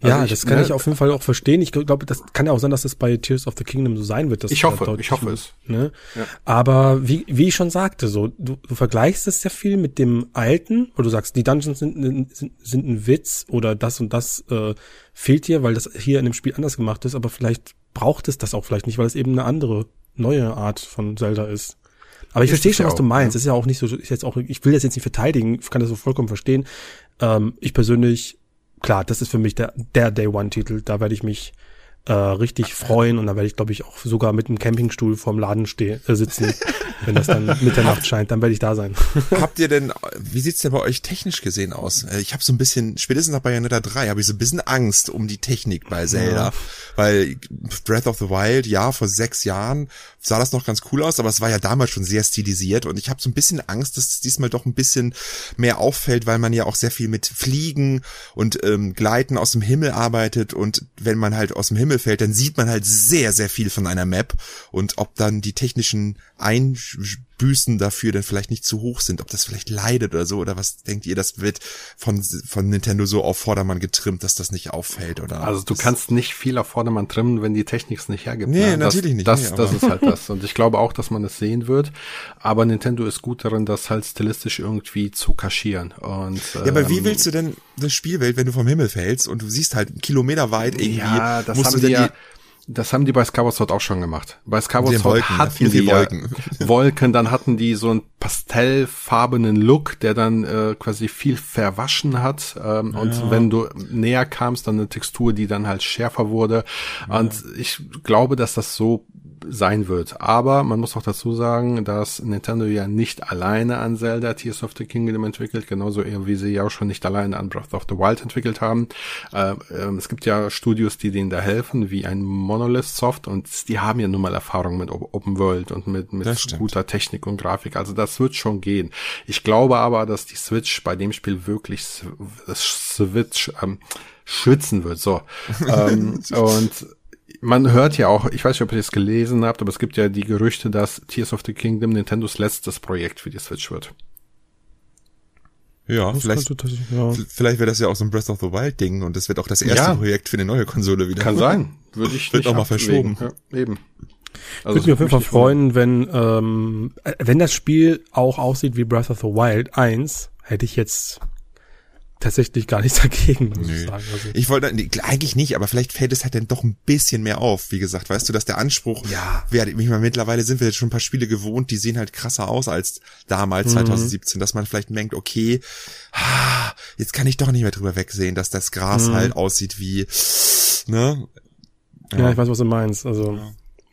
Also ja, ich, das kann ne, ich auf jeden Fall auch verstehen. Ich glaube, das kann ja auch sein, dass das bei Tears of the Kingdom so sein wird. ich hoffe, ich hoffe es. Ne? Ja. Aber wie, wie ich schon sagte, so du, du vergleichst es sehr viel mit dem alten, wo du sagst, die Dungeons sind, sind, sind ein Witz oder das und das äh, fehlt dir, weil das hier in dem Spiel anders gemacht ist. Aber vielleicht braucht es das auch vielleicht nicht, weil es eben eine andere, neue Art von Zelda ist. Aber ich verstehe schon, was du meinst. Ja. ist ja auch nicht so, ist jetzt auch, ich will das jetzt nicht verteidigen, ich kann das so vollkommen verstehen. Ähm, ich persönlich klar, das ist für mich der, der Day One-Titel. Da werde ich mich äh, richtig freuen und da werde ich, glaube ich, auch sogar mit einem Campingstuhl vorm Laden steh, äh, sitzen, wenn das dann Mitternacht scheint, dann werde ich da sein. Habt ihr denn, wie sieht's denn bei euch technisch gesehen aus? Äh, ich habe so ein bisschen, spätestens nach Bayonetta 3, habe ich so ein bisschen Angst um die Technik bei Zelda, ja. weil Breath of the Wild, ja, vor sechs Jahren sah das noch ganz cool aus, aber es war ja damals schon sehr stilisiert und ich habe so ein bisschen Angst, dass es diesmal doch ein bisschen mehr auffällt, weil man ja auch sehr viel mit Fliegen und ähm, Gleiten aus dem Himmel arbeitet und wenn man halt aus dem Himmel fällt, dann sieht man halt sehr, sehr viel von einer Map. Und ob dann die technischen Einbüßen dafür dann vielleicht nicht zu hoch sind, ob das vielleicht leidet oder so oder was denkt ihr, das wird von, von Nintendo so auf Vordermann getrimmt, dass das nicht auffällt oder? Also du kannst nicht viel auf Vordermann trimmen, wenn die Technik es nicht hergibt. Nee, ne? natürlich nicht. Das, nee, das ist halt das und ich glaube auch, dass man es sehen wird, aber Nintendo ist gut darin, das halt stilistisch irgendwie zu kaschieren und Ja, aber wie ähm, willst du denn das Spielwelt, wenn du vom Himmel fällst und du siehst halt Kilometer weit irgendwie, ja, das musst haben du die ja, das haben die bei Skyward Sword auch schon gemacht. Bei Skyward Sword Wolken, hatten viel die Wolken. Ja Wolken, dann hatten die so einen pastellfarbenen Look, der dann äh, quasi viel verwaschen hat. Ähm, ja. Und wenn du näher kamst, dann eine Textur, die dann halt schärfer wurde. Ja. Und ich glaube, dass das so sein wird. Aber man muss auch dazu sagen, dass Nintendo ja nicht alleine an Zelda Tears of the Kingdom entwickelt, genauso eher wie sie ja auch schon nicht alleine an Breath of the Wild entwickelt haben. Äh, äh, es gibt ja Studios, die denen da helfen, wie ein Monolith Soft und die haben ja nun mal Erfahrung mit Open World und mit, mit guter Technik und Grafik. Also das wird schon gehen. Ich glaube aber, dass die Switch bei dem Spiel wirklich Switch ähm, schwitzen wird. So. ähm, und man hört ja auch, ich weiß nicht, ob ihr das gelesen habt, aber es gibt ja die Gerüchte, dass Tears of the Kingdom Nintendos letztes Projekt für die Switch wird. Ja, das vielleicht, ja. vielleicht wäre das ja auch so ein Breath of the Wild Ding und das wird auch das erste ja. Projekt für eine neue Konsole wieder. Kann sein. Würde ich wird auch mal verschoben. Ja, eben. Also Würde mich auf jeden Fall freuen, wenn, ähm, äh, wenn das Spiel auch aussieht wie Breath of the Wild 1, hätte ich jetzt tatsächlich gar nichts dagegen, muss nee. ich sagen. Also. Ich wollte, nee, eigentlich nicht, aber vielleicht fällt es halt dann doch ein bisschen mehr auf, wie gesagt, weißt du, dass der Anspruch, ja, wer, ich meine, mittlerweile sind wir jetzt schon ein paar Spiele gewohnt, die sehen halt krasser aus als damals, mhm. 2017, dass man vielleicht denkt, okay, jetzt kann ich doch nicht mehr drüber wegsehen, dass das Gras mhm. halt aussieht wie, ne? Ja. ja, ich weiß, was du meinst, also. Ja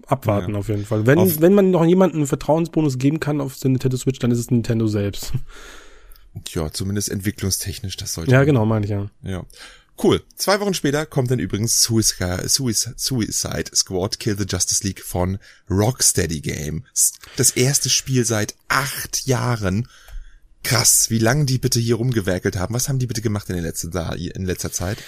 abwarten auf jeden Fall. Wenn, auf wenn man noch jemanden einen Vertrauensbonus geben kann auf der Nintendo Switch, dann ist es Nintendo selbst. Ja, zumindest entwicklungstechnisch, das sollte. Ja, genau, meine ich ja. Ja. Cool. Zwei Wochen später kommt dann übrigens Suicide, Suicide Squad Kill the Justice League von Rocksteady Game. Das erste Spiel seit acht Jahren. Krass, wie lange die bitte hier rumgewerkelt haben. Was haben die bitte gemacht in, den letzten, in letzter Zeit?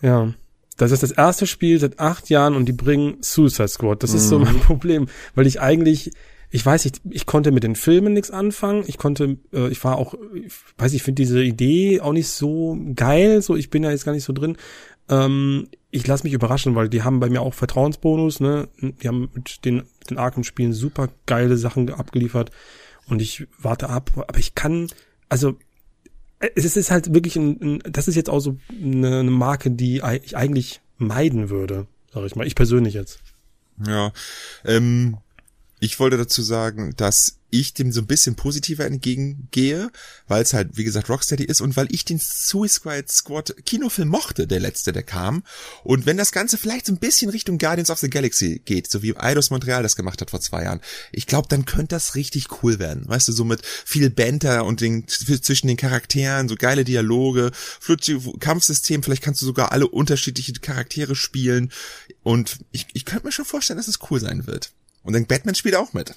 Ja, das ist das erste Spiel seit acht Jahren und die bringen Suicide Squad. Das mhm. ist so mhm. mein Problem, weil ich eigentlich ich weiß nicht, ich konnte mit den Filmen nichts anfangen. Ich konnte, äh, ich war auch, ich weiß, ich finde diese Idee auch nicht so geil. So, ich bin ja jetzt gar nicht so drin. Ähm, ich lasse mich überraschen, weil die haben bei mir auch Vertrauensbonus. Ne, die haben mit den, den Arkham-Spielen super geile Sachen abgeliefert und ich warte ab. Aber ich kann, also es ist halt wirklich ein, ein das ist jetzt auch so eine, eine Marke, die ich eigentlich meiden würde, sag ich mal. Ich persönlich jetzt. Ja, ähm, ich wollte dazu sagen, dass ich dem so ein bisschen positiver entgegengehe, weil es halt, wie gesagt, Rocksteady ist und weil ich den Suicide Squad Kinofilm mochte, der letzte, der kam. Und wenn das Ganze vielleicht so ein bisschen Richtung Guardians of the Galaxy geht, so wie Eidos Montreal das gemacht hat vor zwei Jahren, ich glaube, dann könnte das richtig cool werden. Weißt du, so mit viel Banter und den, zwischen den Charakteren, so geile Dialoge, flutschige Kampfsystem, vielleicht kannst du sogar alle unterschiedliche Charaktere spielen. Und ich, ich könnte mir schon vorstellen, dass es cool sein wird. Und dann Batman spielt auch mit.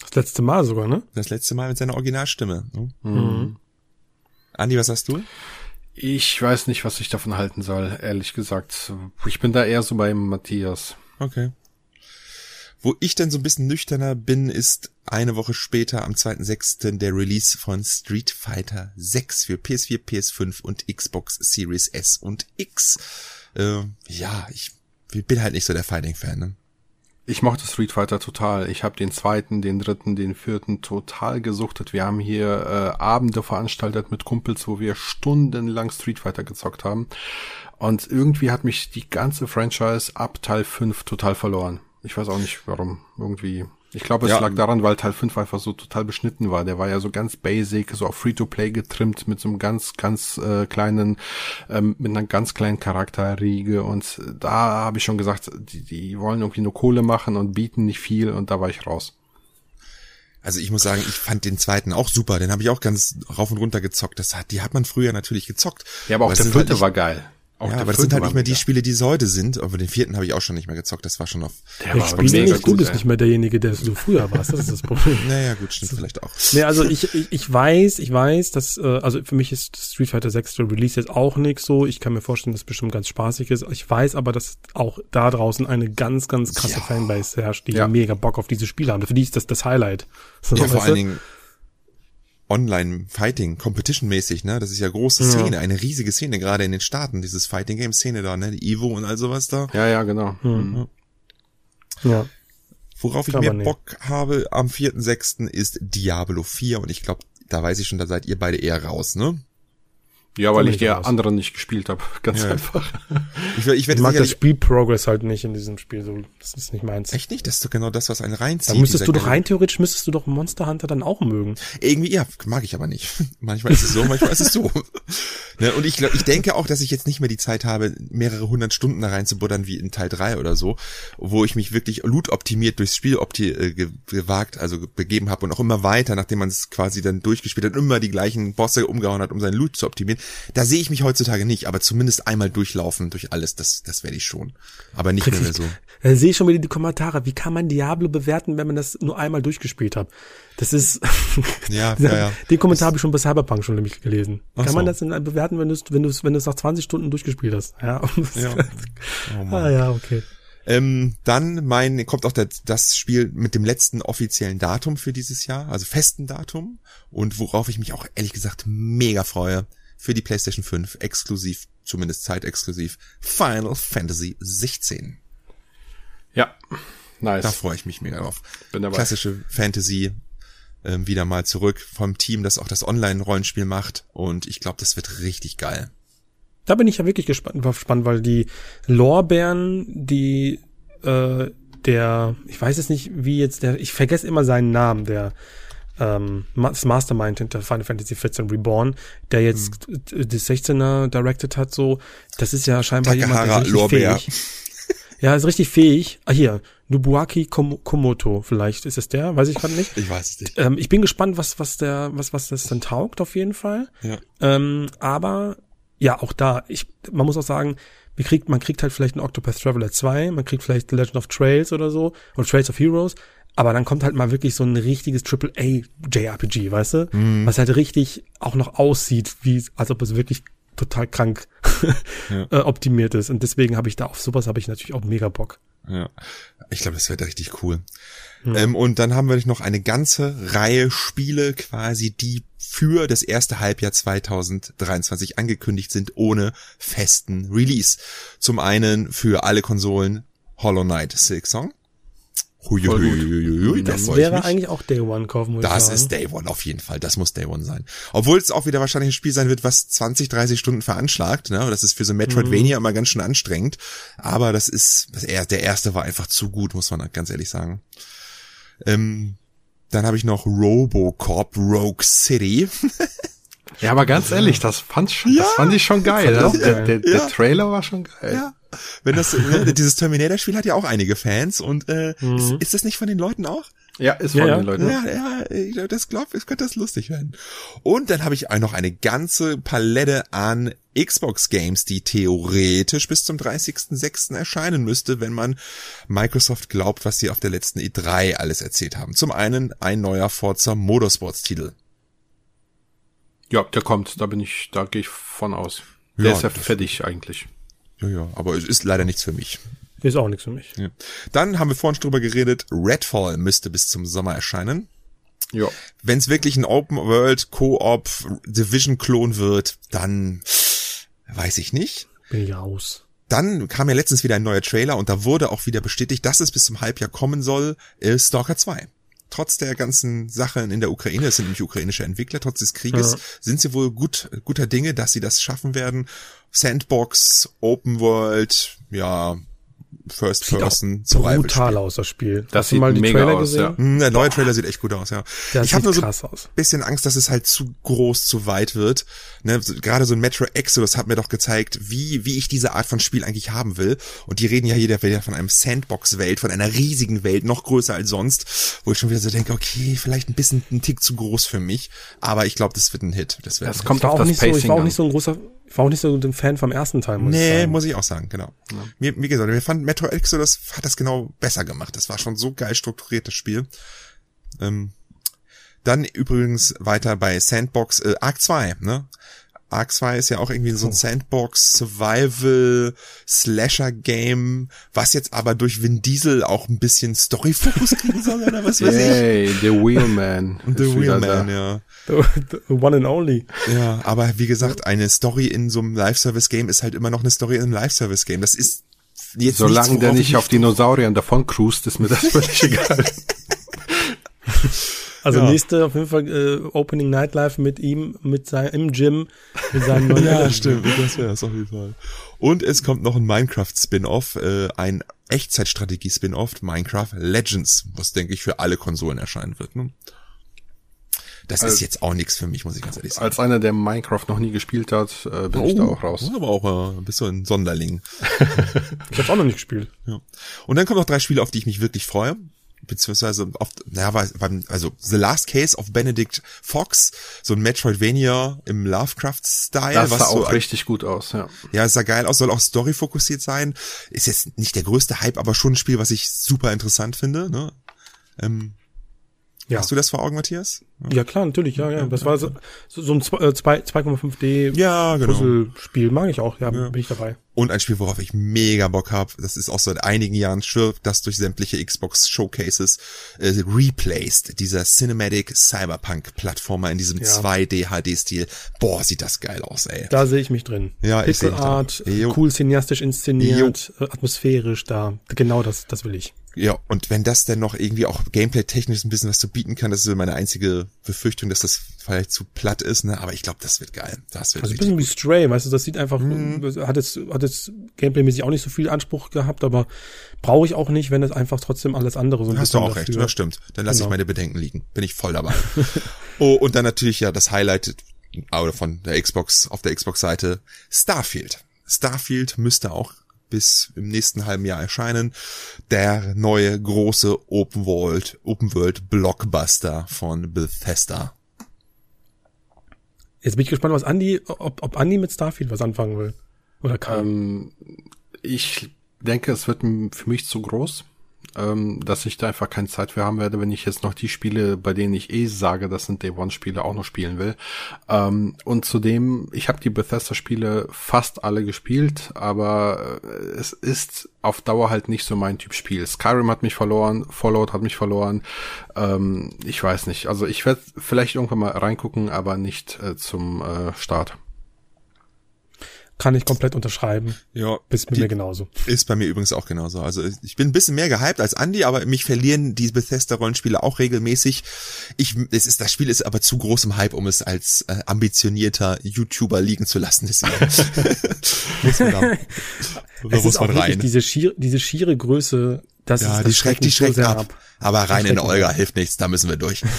Das letzte Mal sogar, ne? Das letzte Mal mit seiner Originalstimme. Ne? Mhm. Andi, was sagst du? Ich weiß nicht, was ich davon halten soll, ehrlich gesagt. Ich bin da eher so beim Matthias. Okay. Wo ich dann so ein bisschen nüchterner bin, ist eine Woche später am 2.6. der Release von Street Fighter 6 für PS4, PS5 und Xbox Series S und X. Äh, ja, ich bin halt nicht so der Fighting-Fan. Ne? Ich mochte Street Fighter total. Ich habe den zweiten, den dritten, den vierten total gesuchtet. Wir haben hier äh, Abende veranstaltet mit Kumpels, wo wir stundenlang Street Fighter gezockt haben. Und irgendwie hat mich die ganze Franchise ab Teil 5 total verloren. Ich weiß auch nicht warum. Irgendwie. Ich glaube, es ja. lag daran, weil Teil 5 einfach so total beschnitten war. Der war ja so ganz basic, so auf Free-to-Play getrimmt mit so einem ganz, ganz äh, kleinen, ähm, mit einer ganz kleinen Charakterriege. Und da habe ich schon gesagt, die, die wollen irgendwie nur Kohle machen und bieten nicht viel und da war ich raus. Also ich muss sagen, ich fand den zweiten auch super. Den habe ich auch ganz rauf und runter gezockt. Das hat, die hat man früher natürlich gezockt. Ja, aber auch aber der vierte halt war geil. Auch ja, aber das sind halt nicht mehr die Spiele, die es heute sind. Aber den vierten habe ich auch schon nicht mehr gezockt. Das war schon auf. Der, der mega nicht, gut, du bist nicht mehr derjenige, der du früher warst. Das ist das Problem. naja, gut, stimmt das vielleicht auch. Nee, also ich, ich, ich weiß, ich weiß, dass, äh, also für mich ist Street Fighter 6 der Release jetzt auch nix so. Ich kann mir vorstellen, dass es bestimmt ganz spaßig ist. Ich weiß aber, dass auch da draußen eine ganz, ganz krasse ja. Fanbase herrscht, die ja. mega Bock auf diese Spiele haben. Für die ist das das Highlight. So, ja, vor allen Dingen Online-Fighting, Competition-mäßig, ne? Das ist ja große Szene, ja. eine riesige Szene, gerade in den Staaten, dieses Fighting-Game-Szene da, ne? Die Evo und all sowas da. Ja, ja, genau. Mhm. Ja. Worauf ich mehr Bock habe am 4.6. ist Diablo 4 und ich glaube, da weiß ich schon, da seid ihr beide eher raus, ne? Ja, weil ich die raus. anderen nicht gespielt habe. Ganz ja. einfach. Ich, ich, ich mag das Spielprogress halt nicht in diesem Spiel. So, das ist nicht meins. Echt nicht? Das ist doch genau das, was einen reinzieht. Da müsstest du doch rein theoretisch müsstest du doch Monster Hunter dann auch mögen. Irgendwie, ja, mag ich aber nicht. manchmal ist es so, manchmal ist es so. ne, und ich, ich denke auch, dass ich jetzt nicht mehr die Zeit habe, mehrere hundert Stunden da reinzubuddern wie in Teil 3 oder so, wo ich mich wirklich loot optimiert durchs Spiel opti äh, gewagt, also begeben habe und auch immer weiter, nachdem man es quasi dann durchgespielt hat, immer die gleichen Bosse umgehauen hat, um seinen Loot zu optimieren da sehe ich mich heutzutage nicht, aber zumindest einmal durchlaufen durch alles, das, das werde ich schon. Aber nicht mehr, mehr so. Da sehe ich schon wieder die Kommentare. Wie kann man Diablo bewerten, wenn man das nur einmal durchgespielt hat? Das ist, ja, ja, ja. Den Kommentar habe ich schon bei Cyberpunk schon nämlich gelesen. Ach kann so. man das denn bewerten, wenn du es, wenn du es, wenn nach 20 Stunden durchgespielt hast? Ja. ja. Oh ah, ja, okay. Ähm, dann mein kommt auch der, das Spiel mit dem letzten offiziellen Datum für dieses Jahr, also festen Datum und worauf ich mich auch ehrlich gesagt mega freue für die PlayStation 5 exklusiv, zumindest zeitexklusiv, Final Fantasy 16. Ja, nice. Da freue ich mich mega drauf. Bin dabei. Klassische Fantasy ähm, wieder mal zurück vom Team, das auch das Online-Rollenspiel macht und ich glaube, das wird richtig geil. Da bin ich ja wirklich gespannt, gespannt weil die Lorbeeren, die äh, der, ich weiß es nicht, wie jetzt der, ich vergesse immer seinen Namen, der ähm, das Mastermind hinter Final Fantasy XIV Reborn, der jetzt mhm. das 16er directed hat, so, das ist ja scheinbar Takahara jemand, der ist richtig fähig. Ja, ist richtig fähig. Ah, hier, Nobuaki Kom Komoto, vielleicht ist es der, weiß ich gerade nicht. Ich weiß es nicht. Ähm, ich bin gespannt, was, was der, was, was das dann taugt, auf jeden Fall. Ja. Ähm, aber, ja, auch da, ich, man muss auch sagen, man kriegt, man kriegt halt vielleicht einen Octopath Traveler 2, man kriegt vielleicht Legend of Trails oder so, oder Trails of Heroes, aber dann kommt halt mal wirklich so ein richtiges Triple-A JRPG, weißt du? Mhm. Was halt richtig auch noch aussieht, wie, als ob es wirklich total krank ja. äh, optimiert ist. Und deswegen habe ich da auf sowas habe ich natürlich auch mega Bock. Ja, ich glaube, das wird richtig cool. Ja. Ähm, und dann haben wir noch eine ganze Reihe Spiele quasi, die für das erste Halbjahr 2023 angekündigt sind, ohne festen Release. Zum einen für alle Konsolen Hollow Knight Silk Song. Huiuiuiui, das wäre eigentlich auch Day One kaufen, muss Das ist Day One auf jeden Fall. Das muss Day One sein. Obwohl es auch wieder wahrscheinlich ein Spiel sein wird, was 20, 30 Stunden veranschlagt. Ne? Das ist für so Metroidvania mhm. immer ganz schön anstrengend. Aber das ist, das, der erste war einfach zu gut, muss man ganz ehrlich sagen. Ähm, dann habe ich noch Robocop Rogue City. ja, aber ganz ehrlich, das fand, schon, ja, das fand ich schon geil. Das, der, der, der ja. Trailer war schon geil. Ja. Wenn das, ne, dieses Terminator-Spiel hat ja auch einige Fans und äh, mhm. ist, ist das nicht von den Leuten auch? Ja, ist von Ja, den ja. Leuten. Ja, ja, ich glaub, das glaubt, es könnte das lustig werden. Und dann habe ich auch noch eine ganze Palette an Xbox Games, die theoretisch bis zum 30.06. erscheinen müsste, wenn man Microsoft glaubt, was sie auf der letzten E3 alles erzählt haben. Zum einen ein neuer Forza Motorsports Titel. Ja, der kommt, da bin ich, da gehe ich von aus. Ja, Der ist ja fertig eigentlich. Ja, ja, aber es ist leider nichts für mich. Ist auch nichts für mich. Ja. Dann haben wir vorhin schon drüber geredet, Redfall müsste bis zum Sommer erscheinen. Ja. Wenn es wirklich ein Open World Co-op Division Klon wird, dann weiß ich nicht. Bin ich raus. Dann kam ja letztens wieder ein neuer Trailer und da wurde auch wieder bestätigt, dass es bis zum Halbjahr kommen soll, äh, Stalker 2. Trotz der ganzen Sachen in der Ukraine, es sind nämlich ukrainische Entwickler, trotz des Krieges, Ja. sind sie wohl gut, guter Dinge, dass sie das schaffen werden. Sandbox, Open World, ja, First Sieht Person, Survival brutal aus, das Spiel. Das Hast du sieht mal die mega Trailer aus, gesehen? ja. Hm, Der neue Trailer sieht echt gut aus, ja. Das ich habe sieht nur so krass aus. bisschen Angst, dass es halt zu groß, zu weit wird. Ne, so- gerade so ein Metro Exodus hat mir doch gezeigt, wie, wie ich diese Art von Spiel eigentlich haben will. Und die reden ja jeder wieder von einem Sandbox-Welt, von einer riesigen Welt, noch größer als sonst, wo ich schon wieder so denke, okay, vielleicht ein bisschen ein Tick zu groß für mich. Aber ich glaube, das wird ein Hit. Das wird Das ein Hit. kommt auch nicht so, ich war auch nicht so ein großer, ich war auch nicht so ein Fan vom ersten Teil, muss ich Nee, sagen. muss ich auch sagen, genau. Mir, wie gesagt, mir fand Metro Exodus hat das genau besser gemacht. Das war schon so geil strukturiertes Spiel. Ähm, dann übrigens weiter bei Sandbox, äh, Arc 2, ne? Arc 2 ist ja auch irgendwie so ein Sandbox Survival Slasher Game, was jetzt aber durch Vin Diesel auch ein bisschen Story-Fokus kriegen soll oder was weiß ich. Yay, The Wheelman. The Wheelman, ja. The, the one and only. Ja, aber wie gesagt, eine Story in so einem Live-Service-Game ist halt immer noch eine Story in einem Live-Service-Game. Das ist jetzt Solange nichts, der nicht ich auf Dinosauriern davon cruist, ist mir das völlig egal. Also Ja. nächste auf jeden Fall äh, Opening Nightlife mit ihm, mit seinem im Gym, mit seinem neuen Ja, stimmt, das wäre es auf jeden Fall. Und es kommt noch ein Minecraft-Spin-Off, äh, ein Echtzeitstrategie-Spin-Off, Minecraft Legends, was denke ich für alle Konsolen erscheinen wird. Ne? Das ist Also- jetzt auch nichts für mich, muss ich ganz ehrlich sagen. Als einer, der Minecraft noch nie gespielt hat, äh, bin ich da auch raus. Aber auch äh, bist du ein Sonderling. Ich hab's auch noch nicht gespielt. Ja. Und dann kommen noch drei Spiele, auf die ich mich wirklich freue. Beziehungsweise auf, naja, also The Last Case of Benedict Fox, so ein Metroidvania im Lovecraft-Style. Das was sah so auch richtig gut aus, ja. Ja, es sah geil aus, soll auch story-fokussiert sein. Ist jetzt nicht der größte Hype, aber schon ein Spiel, was ich super interessant finde. Ne? Ähm, Ja. Hast du das vor Augen, Matthias? Ja klar, natürlich, ja, ja. Das war so, so ein zwei- äh, zwei- 2,5D Ja, genau. Puzzle-Spiel, mag ich auch, ja, bin ich dabei. Und ein Spiel, worauf ich mega Bock hab, das ist auch seit einigen Jahren schwirrt das durch sämtliche Xbox Showcases äh, replaced, dieser Cinematic Cyberpunk Plattformer in diesem Ja. 2D HD-Stil. Boah, sieht das geil aus, ey. Da sehe ich mich drin. Ja, ich Pixel mich da. Art, Jo. cool cineastisch inszeniert, äh, atmosphärisch da. Genau das, das will ich. Ja, und wenn das denn noch irgendwie auch gameplay-technisch ein bisschen was zu bieten kann, das ist so meine einzige Befürchtung, dass das vielleicht zu platt ist, ne? Aber ich glaube, das wird geil. Das wird Also ein bisschen wie Stray, weißt du, das sieht einfach, Mhm. hat jetzt, hat jetzt gameplaymäßig auch nicht so viel Anspruch gehabt, aber brauche ich auch nicht, wenn es einfach trotzdem alles andere so ein Hast du auch recht, dafür- das stimmt. Dann lasse ich Genau. meine Bedenken liegen. Bin ich voll dabei. oh, und dann natürlich ja das Highlight oder von der Xbox, auf der Xbox-Seite, Starfield. Starfield müsste auch bis im nächsten halben Jahr erscheinen. Der neue große Open World, Open World Blockbuster von Bethesda. Jetzt bin ich gespannt, was Andy, ob, ob Andy mit Starfield was anfangen will. Oder kann. Ähm, ich denke, es wird für mich zu groß, ähm, dass ich da einfach keine Zeit für haben werde, wenn ich jetzt noch die Spiele, bei denen ich eh sage, das sind Day One Spiele, auch noch spielen will. Ähm, und zudem, ich habe die Bethesda Spiele fast alle gespielt, aber äh, es ist auf Dauer halt nicht so mein Typ Spiel. Skyrim hat mich verloren, Fallout hat mich verloren. Ähm, ich weiß nicht. Also ich werde vielleicht irgendwann mal reingucken, aber nicht äh, zum äh, Start. Kann ich komplett unterschreiben. Ja, mit die- mir genauso. Ist bei mir übrigens auch genauso. Also ich bin ein bisschen mehr gehypt als Andy, aber mich verlieren die Bethesda-Rollenspiele auch regelmäßig. Ich, es ist, das Spiel ist aber zu großem Hype, um es als äh, ambitionierter YouTuber liegen zu lassen. Deswegen muss man da, da Es muss ist auch man rein. diese schiere, diese schiere Größe, das ja, ist, die das schreckt, die mich so schreckt sehr ab. Aber rein in schreckt Olga ab. hilft nichts, da müssen wir durch.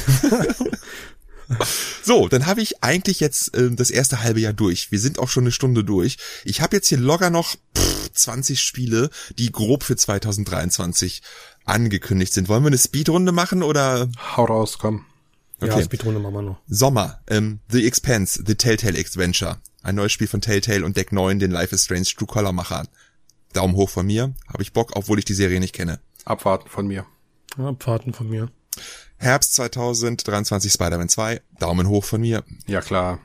so, dann habe ich eigentlich jetzt äh, das erste halbe Jahr durch. Wir sind auch schon eine Stunde durch. Ich habe jetzt hier locker noch pff, 20 Spiele, die grob für 2023 angekündigt sind. Wollen wir eine Speedrunde machen oder? Hau raus, komm. Okay. Ja, Speedrunde machen wir noch. Sommer, ähm, The Expanse, The Telltale Adventure. Ein neues Spiel von Telltale und Deck 9, den Life is Strange True Color Machern. Daumen hoch von mir. Habe ich Bock, obwohl ich die Serie nicht kenne. Abwarten von mir. Abwarten von mir. Herbst 2023 Spider-Man 2. Daumen hoch von mir. Ja, klar.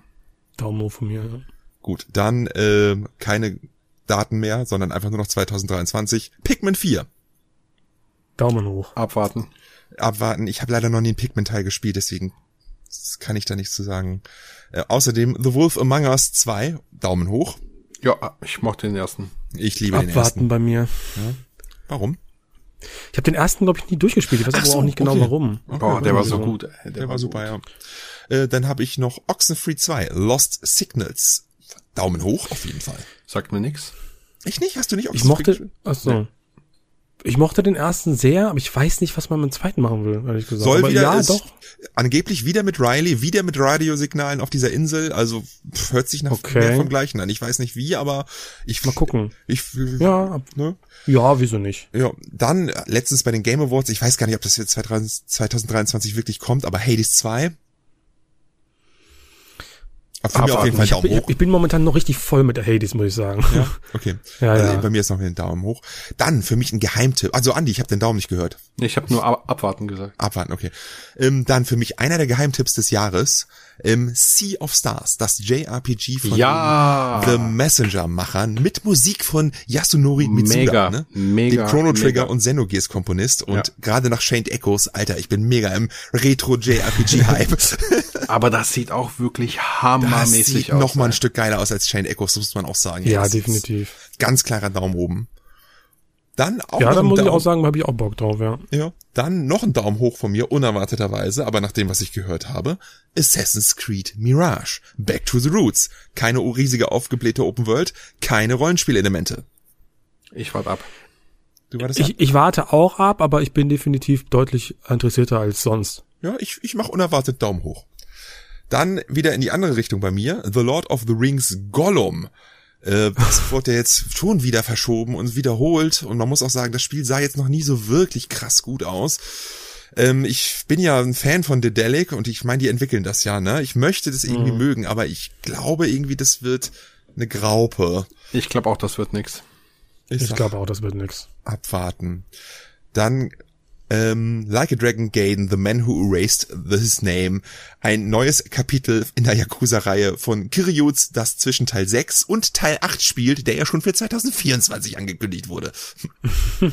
Daumen hoch von mir, ja. Gut, dann äh, keine Daten mehr, sondern einfach nur noch 2023. Pikmin 4. Daumen hoch. Abwarten. Abwarten. Ich habe leider noch nie einen Pikmin-Teil gespielt, deswegen kann ich da nichts zu sagen. Äh, außerdem The Wolf Among Us 2. Daumen hoch. Ja, ich mochte den ersten. Ich liebe Abwarten den ersten. Abwarten bei mir. Ja. Warum? Ich habe den ersten, glaube ich, nie durchgespielt. Ich weiß aber so, auch nicht genau okay. warum. Okay, Boah, der war so gut. Der, der war super, gut. ja. Äh, dann habe ich noch Oxenfree 2, Lost Signals. Daumen hoch, auf jeden Fall. Sagt mir nix. Ich nicht? Hast du nicht Oxenfree Ich mochte, ach so. Nee. Ich mochte den ersten sehr, aber ich weiß nicht, was man mit dem zweiten machen will, ehrlich gesagt. Soll aber wieder, ja, ist, doch. Angeblich wieder mit Riley, wieder mit Radiosignalen auf dieser Insel, also pff, hört sich nach okay. mehr vom Gleichen an. Ich weiß nicht wie, aber ich mal gucken. Ich ja, ne? Ja, wieso nicht? Ja, dann letztens bei den Game Awards, ich weiß gar nicht, ob das jetzt 2023 wirklich kommt, aber Hades 2 von mir auf jeden Fall Daumen ich, hoch. Ich bin momentan noch richtig voll mit der Hades, muss ich sagen. Ja, okay. ja, also ja. Bei mir ist noch ein Daumen hoch. Dann für mich ein Geheimtipp. Also Andi, ich habe den Daumen nicht gehört. Ich habe nur abwarten gesagt. Abwarten, okay. Ähm, dann für mich einer der Geheimtipps des Jahres. Ähm, sea of Stars, das JRPG von ja. The Messenger-Machern mit Musik von Yasunori Mitsuda, mega, ne? mega, dem Chrono Trigger mega. und Xenogears Komponist und Ja. gerade nach Shane Echoes, Alter, ich bin mega im Retro JRPG Hype. Aber das sieht auch wirklich das hammermäßig sieht aus. noch mal ein. Stück geiler aus als Shane Echoes, muss man auch sagen. Ja, das ist definitiv. Ganz klarer Daumen oben. Dann auch Ja, noch da ein muss ich Daumen, auch sagen, habe ich auch Bock drauf, ja. Ja, dann noch ein Daumen hoch von mir, unerwarteterweise, aber nach dem, was ich gehört habe, Assassin's Creed Mirage. Back to the Roots. Keine riesige aufgeblähte Open World, keine Rollenspielelemente. Ich warte ab. Du wartest Ich, ich warte auch ab, aber ich bin definitiv deutlich interessierter als sonst. Ja, ich, ich mache unerwartet Daumen hoch. Dann wieder in die andere Richtung bei mir. The Lord of the Rings Gollum. Äh, das wurde ja jetzt schon wieder verschoben und wiederholt. Und man muss auch sagen, das Spiel sah jetzt noch nie so wirklich krass gut aus. Ähm, ich bin ja ein Fan von Dedelic und ich meine, die entwickeln das ja, ne? Ich möchte das irgendwie Mhm. mögen, aber ich glaube irgendwie, das wird eine Graupe. Ich glaube auch, das wird nix. Ich sag, glaube auch, das wird nix. abwarten. Dann ähm, Like a Dragon Gaiden, The Man Who Erased His Name, ein neues Kapitel in der Yakuza-Reihe von Kiryuts, das zwischen Teil 6 und Teil 8 spielt, der ja schon für 2024 angekündigt wurde.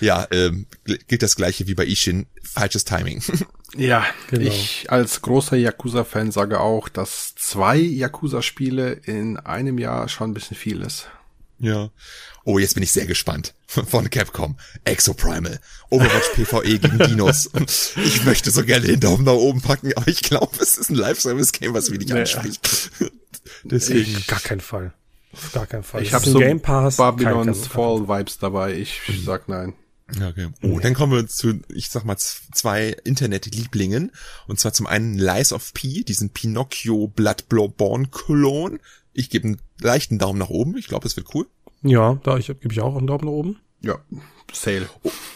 ja, ähm, gilt das gleiche wie bei Ishin, falsches Timing. Ja, Genau. ich als großer Yakuza-Fan sage auch, dass zwei Yakuza-Spiele in einem Jahr schon ein bisschen viel ist. Ja. Oh, jetzt bin ich sehr gespannt. Von Capcom. Exoprimal. Overwatch PvE gegen Dinos. Ich möchte so gerne den Daumen nach oben packen, aber ich glaube, es ist ein Live-Service-Game, was mich nicht Nee. anspricht. Deswegen. Auf gar keinen Fall. Auf gar keinen Fall. Ich habe so Game Pass. Babylons kein- Fall Vibes dabei. Ich sag nein. Ja, Okay. Oh, dann kommen wir zu, ich sag mal, zwei Internet-Lieblingen. Und zwar zum einen Lies of P, diesen Pinocchio Bloodborne Klon. Ich gebe einen leichten Daumen nach oben. Ich glaube, es wird cool. Ja, da ich, gebe ich auch einen Daumen nach oben. Ja, Sale.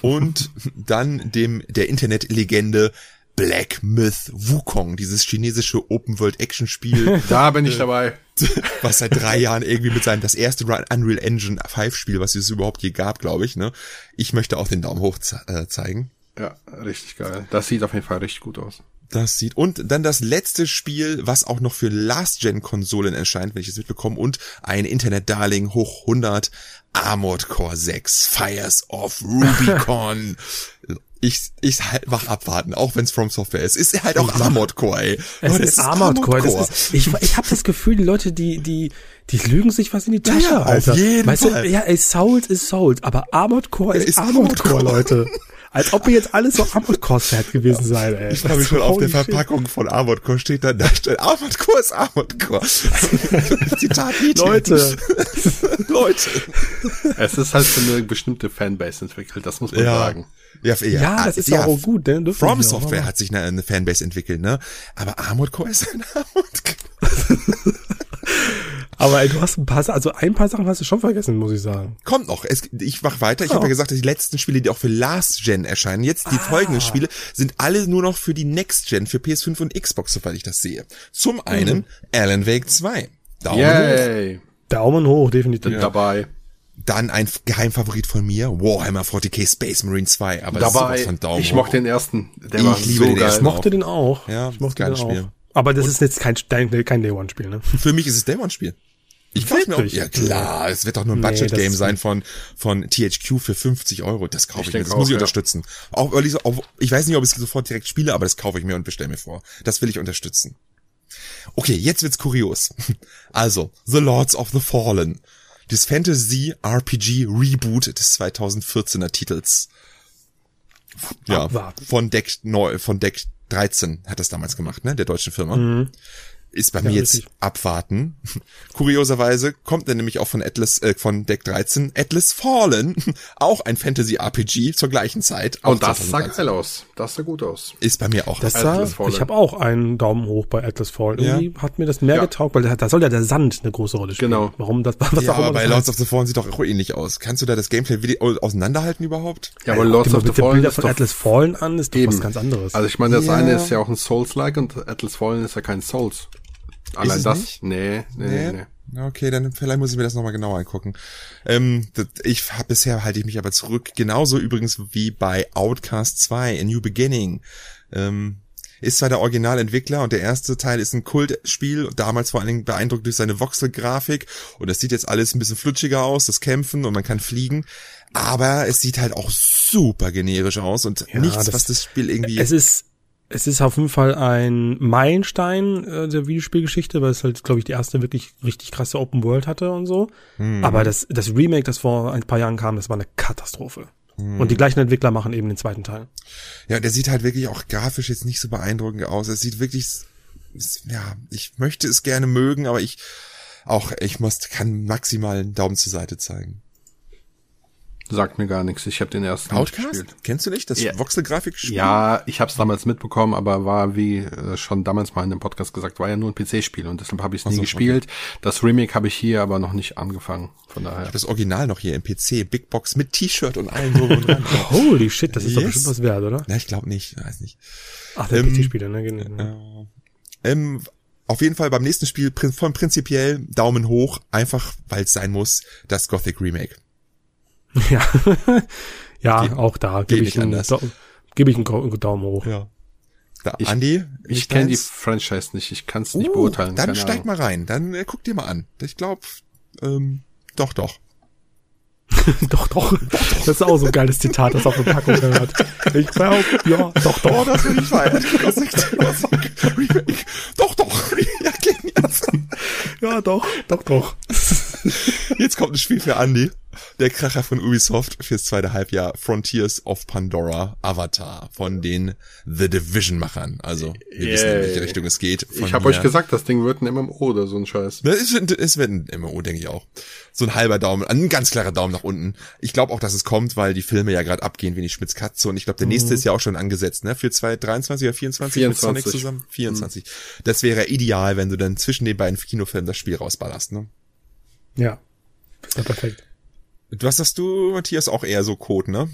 Und dann dem, der Internet-Legende Black Myth Wukong, dieses chinesische Open-World-Action-Spiel, Da bin ich dabei. was seit drei Jahren irgendwie mit seinem, das erste Unreal Engine 5 Spiel, was es überhaupt je gab, glaube ich, ne. Ich möchte auch den Daumen hoch ze äh, zeigen. Ja, richtig geil. Das sieht auf jeden Fall richtig gut aus. Das sieht, und dann das letzte Spiel, was auch noch für Last-Gen-Konsolen erscheint, wenn ich es mitbekomme, und ein Internet-Darling hoch 100, Armored Core 6, Fires of Rubicon. ich, ich halt mach abwarten, auch wenn es From Software ist. Ist halt auch Armored Core, ey. Es Leute, ist Armored Core. Das ist, ich ich habe das Gefühl, die Leute, die, die, die lügen sich was in die Tasche, Ja, ja, auf Alter. jeden weißt Fall. Du, ja, ey, Souls ist Souls, aber Armored Core ist, Ist Armored Armored Core, Core. Leute. Als ob ihr jetzt alles so Core-Fans gewesen seid, ey. Ich habe mich schon auf der shit. Verpackung von Core steht da, da steht Core ist Core. Zitat. Leute. Leute. Es ist halt für eine bestimmte Fanbase entwickelt, das muss man Ja. sagen. Ja, ja, Ja, das ist ja auch gut, ne? Dürfen From auch, Software aber- hat sich eine, eine Fanbase entwickelt, ne? Aber Core ist ein Core. Aber ey, du hast ein paar, also ein paar Sachen hast du schon vergessen, muss ich sagen. Kommt noch. Es, ich mach weiter. Ich oh. habe ja gesagt, dass die letzten Spiele, die auch für Last Gen erscheinen, jetzt die ah. folgenden Spiele, sind alle nur noch für die Next Gen, für PS5 und Xbox, soweit ich das sehe. Zum einen mhm. Alan Wake 2. Daumen Yay. hoch. Daumen hoch, definitiv. Ja. Dabei. Dann ein Geheimfavorit von mir, Warhammer 40k Space Marine 2. Aber Dabei, von Daumen ich mochte den ersten. Der ich war liebe so den geil. Ich mochte den auch. Ja, ich mochte den Spiel. auch. Aber das Und ist jetzt kein, kein Day One Spiel, ne? Für mich ist es Day One Spiel. Ich kaufe mir auch, ja klar, es wird doch nur ein Budget Game nee, sein von von THQ für 50 Euro. Das kaufe ich, ich mir, das auch, muss ich ja. unterstützen. Auch, auch, ich weiß nicht, ob ich es sofort direkt spiele, aber das kaufe ich mir und bestelle mir vor. Das will ich unterstützen. Okay, jetzt wird's kurios. Also, The Lords of the Fallen. Das Fantasy RPG Reboot des 2014er Titels. Ja, von Deck, neu, von Deck 13 hat das damals gemacht, ne, der deutschen Firma. Mhm ist bei ja, mir jetzt richtig. abwarten. Kurioserweise kommt er nämlich auch von Atlas, äh, von Deck 13, Atlas Fallen, auch ein Fantasy-RPG zur gleichen Zeit. Und das sah geil aus. Das sah gut aus. Ist bei mir auch. Das sah, ich habe auch einen Daumen hoch bei Atlas Fallen. Irgendwie ja. hat mir das mehr ja. getaugt, weil da, da soll ja der Sand eine große Rolle spielen. Genau. Warum das, was ja, auch aber bei Lords of the Fallen sieht doch auch ähnlich aus. Kannst du da das Gameplay auseinanderhalten überhaupt? Ja, aber Lords of the Fallen Bilder von Atlas Fallen an ist doch eben. was ganz anderes. Also ich meine, das eine ist ja auch ein Souls-like und Atlas Fallen ist ja kein Souls. Allein das? Nicht? Nee, nee, nee, nee. Okay, dann vielleicht muss ich mir das nochmal genauer angucken. Ähm, ich hab, bisher halte ich mich aber zurück. Genauso übrigens wie bei Outcast 2, A New Beginning. Ähm, ist zwar der Originalentwickler und der erste Teil ist ein Kultspiel, damals vor allen Dingen beeindruckt durch seine Voxel-Grafik und das sieht jetzt alles ein bisschen flutschiger aus, das Kämpfen und man kann fliegen, aber es sieht halt auch super generisch aus und ja, nichts, das, was das Spiel irgendwie... Es ist es ist auf jeden Fall ein Meilenstein äh, der Videospielgeschichte, weil es halt, glaube ich, die erste wirklich richtig krasse Open World hatte und so. Mhm. Aber das, das Remake, das vor ein paar Jahren kam, das war eine Katastrophe. Mhm. Und die gleichen Entwickler machen eben den zweiten Teil. Ja, der sieht halt wirklich auch grafisch jetzt nicht so beeindruckend aus. Es sieht wirklich, ja, ich möchte es gerne mögen, aber ich auch, ich muss, kann maximal einen Daumen zur Seite zeigen. Sagt mir gar nichts. Ich habe den ersten Outcast? gespielt. Kennst du nicht das ja. Voxel-Grafik-Spiel? Ja, ich habe es damals mitbekommen, aber war wie äh, schon damals mal in dem Podcast gesagt, war ja nur ein PC-Spiel und deshalb habe ich es nie so, gespielt. Okay. Das Remake habe ich hier aber noch nicht angefangen. Von daher. Ich habe das Original noch hier im PC, Big Box mit T-Shirt und allem so und dran. Holy shit, das ist yes. doch bestimmt was wert, oder? Ja, ich glaube nicht, weiß nicht. Ach, der ähm, PC-Spieler, ne? Genau. Äh, ähm, auf jeden Fall beim nächsten Spiel von prinzipiell Daumen hoch, einfach weil es sein muss, das Gothic Remake. Ja, ja Ge auch da gebe ich, einen, gebe ich einen Daumen hoch. Ja. Da, ich, Andi, ich kenne die Franchise nicht, ich kann es nicht uh, beurteilen. Dann steig Ahnung. mal rein, dann äh, guck dir mal an. Ich glaube, ähm, doch, doch. doch, doch. Das ist auch so ein geiles Zitat, das auf der Packung gehört. Ich glaube, ja, doch, doch. Oh, das will ich feiern. doch, doch. Ja, genial. ja, doch, doch, doch. Jetzt kommt ein Spiel für Andy. Der Kracher von Ubisoft fürs zweite Halbjahr Frontiers of Pandora Avatar von den The Division Machern. Also wir yeah. wissen, in welche Richtung es geht. ich habe euch gesagt, das Ding wird ein MMO oder so ein Scheiß. Es wird, es wird ein MMO, denke ich auch. So ein halber Daumen, ein ganz klarer Daumen nach unten. Ich glaube auch, dass es kommt, weil die Filme ja gerade abgehen wie die Schmitz Katze und ich glaube, der nächste mhm. ist ja auch schon angesetzt, ne? Für 2023 oder 24 24 mit zusammen? 24. Mhm. Das wäre ideal, wenn du dann zwischen den beiden Kinofilmen das Spiel rausballerst, ne? Ja. Das ist perfekt. Was hast du, Matthias, auch eher so Code, ne?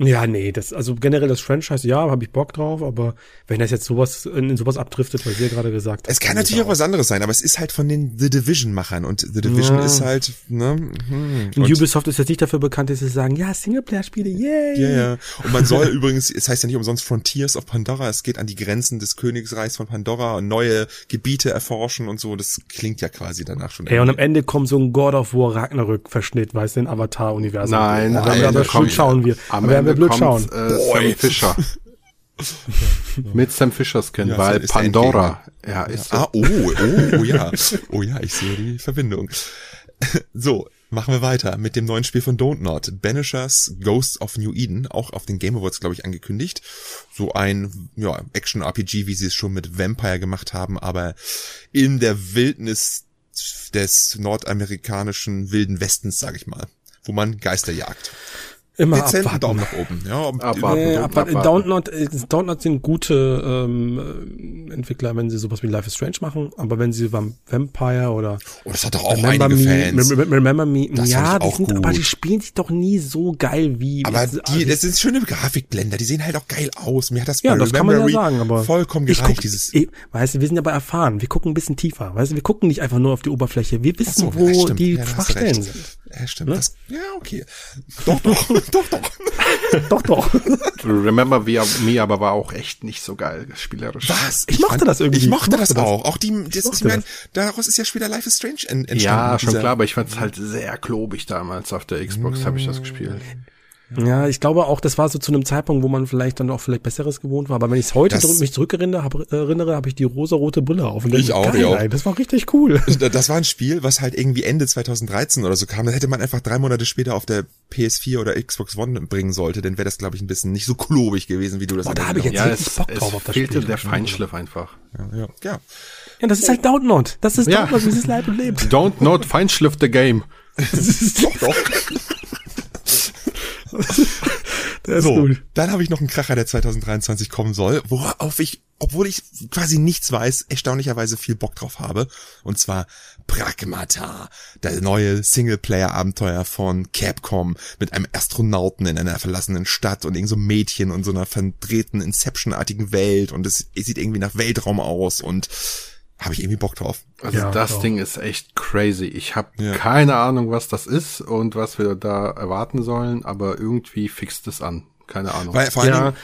Ja, nee, das, also generell das Franchise, ja, habe ich Bock drauf, aber wenn das jetzt sowas, in, in sowas abdriftet, was ihr gerade gesagt habt. Es kann natürlich auch was anderes sein, aber es ist halt von den The Division-Machern und The Division ja. ist halt, ne, hm. Und, und Ubisoft ist jetzt nicht dafür bekannt, dass sie sagen, ja, Singleplayer-Spiele, yay! Ja, ja. Und man soll übrigens, es heißt ja nicht umsonst Frontiers of Pandora, es geht an die Grenzen des Königsreichs von Pandora und neue Gebiete erforschen und so, das klingt ja quasi danach schon. Ey, und am Ende kommt so ein God of War Ragnarök-Verschnitt, weißt du, in Avatar-Universum. Nein, aber, nein, aber schon schauen wir. aber werden wir blöd schauen. Äh, Sam Fischer. Mit Sam Fischer Skin, ja, weil Pandora. Ja, ist ja. So. Ah, oh, oh, oh ja. Oh ja, ich sehe die Verbindung. So, machen wir weiter mit dem neuen Spiel von Don't Not. Banishers Ghosts of New Eden, auch auf den Game Awards, glaube ich, angekündigt. So ein ja, Action-RPG, wie sie es schon mit Vampire gemacht haben, aber in der Wildnis des nordamerikanischen Wilden Westens, sage ich mal, wo man Geister jagt. Immer dezenten abwarten. Daumen nach oben. Ja, um, Abwarten. Nee, Abwarten, aber abwarten. Download, äh, Download sind gute ähm, Entwickler, wenn sie sowas wie Life is Strange machen, aber wenn sie Vam- Vampire oder oh, das hat doch auch Remember einige Me, Fans. Rem- Remember Me, Das ja, die sind, gut. aber die spielen sich doch nie so geil wie. Aber jetzt- die, das sind schöne Grafikblender, die sehen halt auch geil aus. Mir hat das ja, das kann man ja sagen, aber vollkommen ich gereicht, guck, dieses. ich, weißt du, wir sind aber erfahren, wir gucken ein bisschen tiefer, weißt du, wir gucken nicht einfach nur auf die Oberfläche, wir wissen, so, wo stimmt. die Ja, Schwachstellen sind. Ja, stimmt. Ne? Das, ja, okay. Doch, doch, doch, doch. doch, doch. Remember Me aber war auch echt nicht so geil spielerisch. Was? Ich mochte das irgendwie. Ich mochte Ich das mochte das. auch. Auch die, das ist, mochte ich mein, daraus ist ja später Life is Strange en- entstanden. Ja, schon Dieser- klar, aber ich fand es halt sehr klobig damals auf der Xbox, habe ich das gespielt. Ja, ich glaube auch, das war so zu einem Zeitpunkt, wo man vielleicht dann auch vielleicht Besseres gewohnt war. Aber wenn ich heute Das- mich zurückerinnere, habe erinnere, habe ich die rosa-rote Brille auf. Und Ich auch, geil, ja. ey, Das war richtig cool. Das war ein Spiel, was halt irgendwie Ende 2013 oder so kam. Da hätte man einfach drei Monate später auf der PS4 oder Xbox One bringen sollte, dann wäre das, glaube ich, ein bisschen nicht so klobig gewesen, wie du das Boah, da hab ich jetzt Ja, richtig es, Bock es drauf auf das fehlte Spiel. der Feinschliff einfach. hast. Ja, ja. Ja, das ist halt Download. Das ist Ja. Download, wie es Leib und lebt. Don't not Feinschliff the game. Doch, doch. Der ist So, gut. dann habe ich noch einen Kracher, der 2023 kommen soll, worauf ich, obwohl ich quasi nichts weiß, erstaunlicherweise viel Bock drauf habe. Und zwar Pragmata, der neue Singleplayer-Abenteuer von Capcom mit einem Astronauten in einer verlassenen Stadt und irgend so Mädchen und so einer verdrehten Inception-artigen Welt und es, es sieht irgendwie nach Weltraum aus und habe ich irgendwie Bock drauf. Also Ja, das genau. Ding ist echt crazy. Ich habe Ja. keine Ahnung, was das ist und was wir da erwarten sollen, aber irgendwie fixt es an. Keine Ahnung. Weil vor allen Ja, Dingen,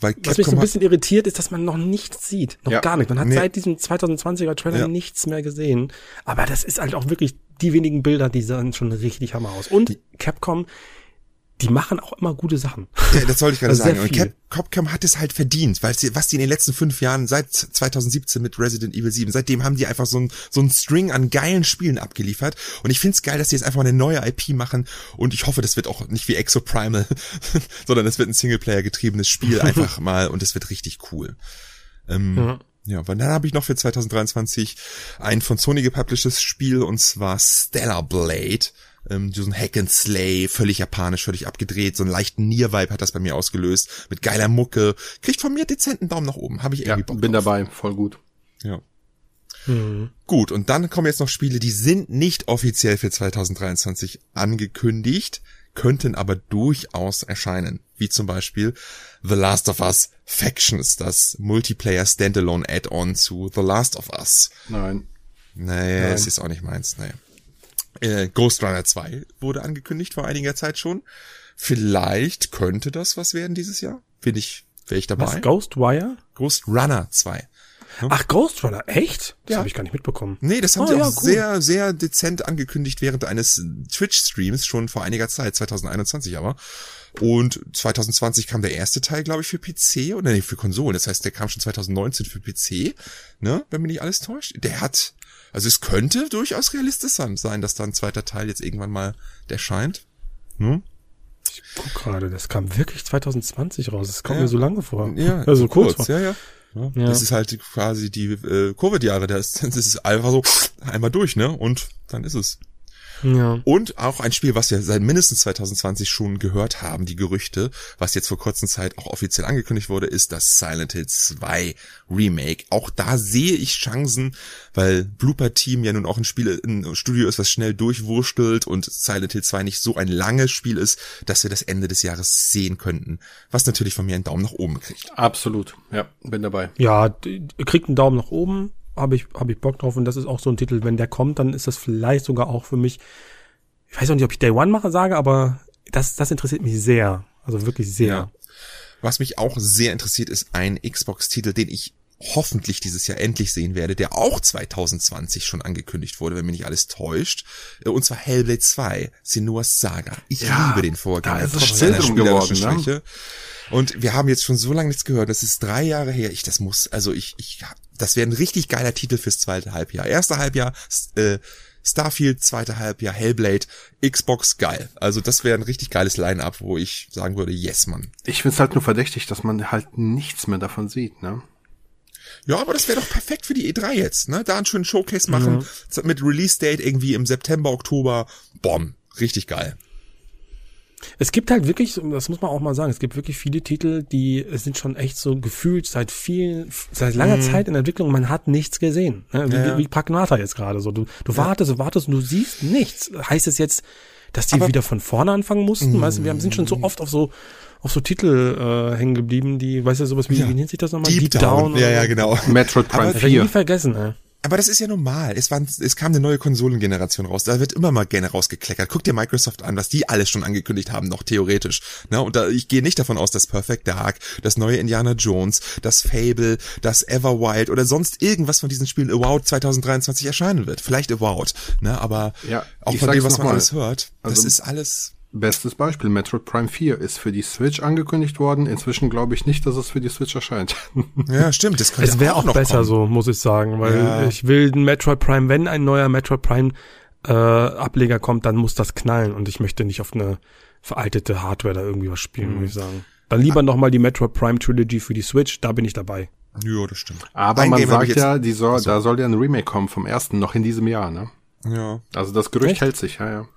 weil was mich so ein bisschen irritiert, ist, dass man noch nichts sieht. Noch Ja. gar nicht. Man hat Nee. seit diesem 2020er Trailer Ja. nichts mehr gesehen. Aber das ist halt auch wirklich die wenigen Bilder, die sahen schon richtig Hammer aus. Und Capcom, die machen auch immer gute Sachen. Ja, das wollte ich gerade Also sagen. Und. Cap Capcom hat es halt verdient, weil sie, was die in den letzten fünf Jahren, seit 2017 mit Resident Evil 7, seitdem haben die einfach so ein, so ein String an geilen Spielen abgeliefert. Und ich find's geil, dass die jetzt einfach mal eine neue IP machen. Und ich hoffe, das wird auch nicht wie Exoprimal, sondern das wird ein Singleplayer getriebenes Spiel einfach mal und es wird richtig cool. Ähm, Ja. ja, aber dann habe ich noch für 2023 ein von Sony gepublishedes Spiel und zwar Stellar Blade. Ähm, so ein Hack and Slay, völlig japanisch, völlig abgedreht, so einen leichten Nier-Vibe hat das bei mir ausgelöst, mit geiler Mucke. Kriegt von mir dezenten Daumen nach oben, habe ich ja, irgendwie Bock bin drauf. dabei, voll gut. Ja. Mhm. Gut, und dann kommen jetzt noch Spiele, die sind nicht offiziell für 2023 angekündigt, könnten aber durchaus erscheinen. Wie zum Beispiel The Last of Us Factions, das Multiplayer Standalone Add-on zu The Last of Us. Nein. Nee, es ist auch nicht meins, nee. Äh, Ghost Runner 2 wurde angekündigt vor einiger Zeit schon. Vielleicht könnte das was werden dieses Jahr. Bin ich, wäre ich dabei. Was, Ghostwire? Ghost Runner 2. Ach, Ghost Runner, echt? Das Ja. habe ich gar nicht mitbekommen. Nee, das haben Oh, sie ja, auch cool. sehr, sehr dezent angekündigt während eines Twitch-Streams schon vor einiger Zeit, 2021 aber. Und 2020 kam der erste Teil, glaube ich, für PC oder nee, für Konsolen. Das heißt, der kam schon 2019 für PC, ne, wenn mich nicht alles täuscht. Der hat, also es könnte durchaus realistisch sein, dass da ein zweiter Teil jetzt irgendwann mal erscheint. Hm? Ich guck gerade, das kam wirklich 2020 raus. Das kommt Ja. mir so lange vor. Ja, also kurz, vor. ja, ja. Ja, Ja. Das ist halt quasi die äh, Covid-Jahre, das, das ist einfach so einmal durch, ne? Und dann ist es. Ja. Und auch ein Spiel, was wir seit mindestens 2020 schon gehört haben, die Gerüchte, was jetzt vor kurzer Zeit auch offiziell angekündigt wurde, ist das Silent Hill 2 Remake. Auch da sehe ich Chancen, weil Blooper Team ja nun auch ein Spiel, ein Studio ist, was schnell durchwurstelt und Silent Hill 2 nicht so ein langes Spiel ist, dass wir das Ende des Jahres sehen könnten. Was natürlich von mir einen Daumen nach oben kriegt. Absolut. Ja, bin dabei. Ja, kriegt einen Daumen nach oben, habe ich, hab ich Bock drauf und das ist auch so ein Titel, wenn der kommt, dann ist das vielleicht sogar auch für mich, ich weiß auch nicht, ob ich Day One mache, sage, aber das, das interessiert mich sehr. Also wirklich sehr. Ja. Was mich auch sehr interessiert, ist ein Xbox-Titel, den ich hoffentlich dieses Jahr endlich sehen werde, der auch 2020 schon angekündigt wurde, wenn mich nicht alles täuscht. Äh, Und zwar Hellblade 2, Senua's Saga. Ich Ja, liebe den Vorgänger, da ist es still drum geworden, ne? Schwäche. Und wir haben jetzt schon so lange nichts gehört. Das ist drei Jahre her. Ich, das muss, also ich, ich, das wäre ein richtig geiler Titel fürs zweite Halbjahr. Erste Halbjahr, äh, Starfield, zweite Halbjahr, Hellblade, Xbox, geil. Also das wäre ein richtig geiles Line-Up, wo ich sagen würde, yes, Mann. Ich find's halt nur verdächtig, dass man halt nichts mehr davon sieht, ne? Ja, aber das wäre doch perfekt für die E3 jetzt, ne? Da einen schönen Showcase machen, mit Release-Date irgendwie im September, Oktober. Bomb. Richtig geil. Es gibt halt wirklich, das muss man auch mal sagen, es gibt wirklich viele Titel, die sind schon echt so gefühlt seit viel, seit langer mhm. Zeit in Entwicklung, man hat nichts gesehen. Ne? Wie, ja. wie Pragmata jetzt gerade so. Du, du ja. wartest und wartest und du siehst nichts. Heißt es jetzt, dass die Aber, wieder von vorne anfangen mussten? Weißt du, wir sind schon so oft auf so auf so Titel äh, hängen geblieben, die, weißt du, sowas wie, ja. wie nennt sich das nochmal? Deep, Deep Down. Down ja, ja, genau. Metroid Prime 4. nie vergessen, ey. Aber das ist ja normal. Es, waren, es kam eine neue Konsolengeneration raus. Da wird immer mal gerne rausgekleckert. Guck dir Microsoft an, was die alles schon angekündigt haben, noch theoretisch. Na, und da, ich gehe nicht davon aus, dass Perfect Dark, das neue Indiana Jones, das Fable, das Everwild oder sonst irgendwas von diesen Spielen Award 2023 erscheinen wird. Vielleicht Award. Ne, aber ja, auch von dem, was man alles hört, also, das ist alles Bestes Beispiel, Metroid Prime 4 ist für die Switch angekündigt worden. Inzwischen glaube ich nicht, dass es für die Switch erscheint. Ja, stimmt. Das könnte es wäre auch, auch besser kommen. so, muss ich sagen, weil ja. ich will den Metroid Prime, wenn ein neuer Metroid Prime äh, Ableger kommt, dann muss das knallen und ich möchte nicht auf eine veraltete Hardware da irgendwie was spielen, mhm. muss ich sagen. Dann lieber ah. nochmal die Metroid Prime Trilogy für die Switch, da bin ich dabei. Ja, das stimmt. Aber ein man Game sagt ja, die soll, also. da soll ja ein Remake kommen vom ersten noch in diesem Jahr, ne? Ja. Also das Gerücht Echt? hält sich, ja, ja.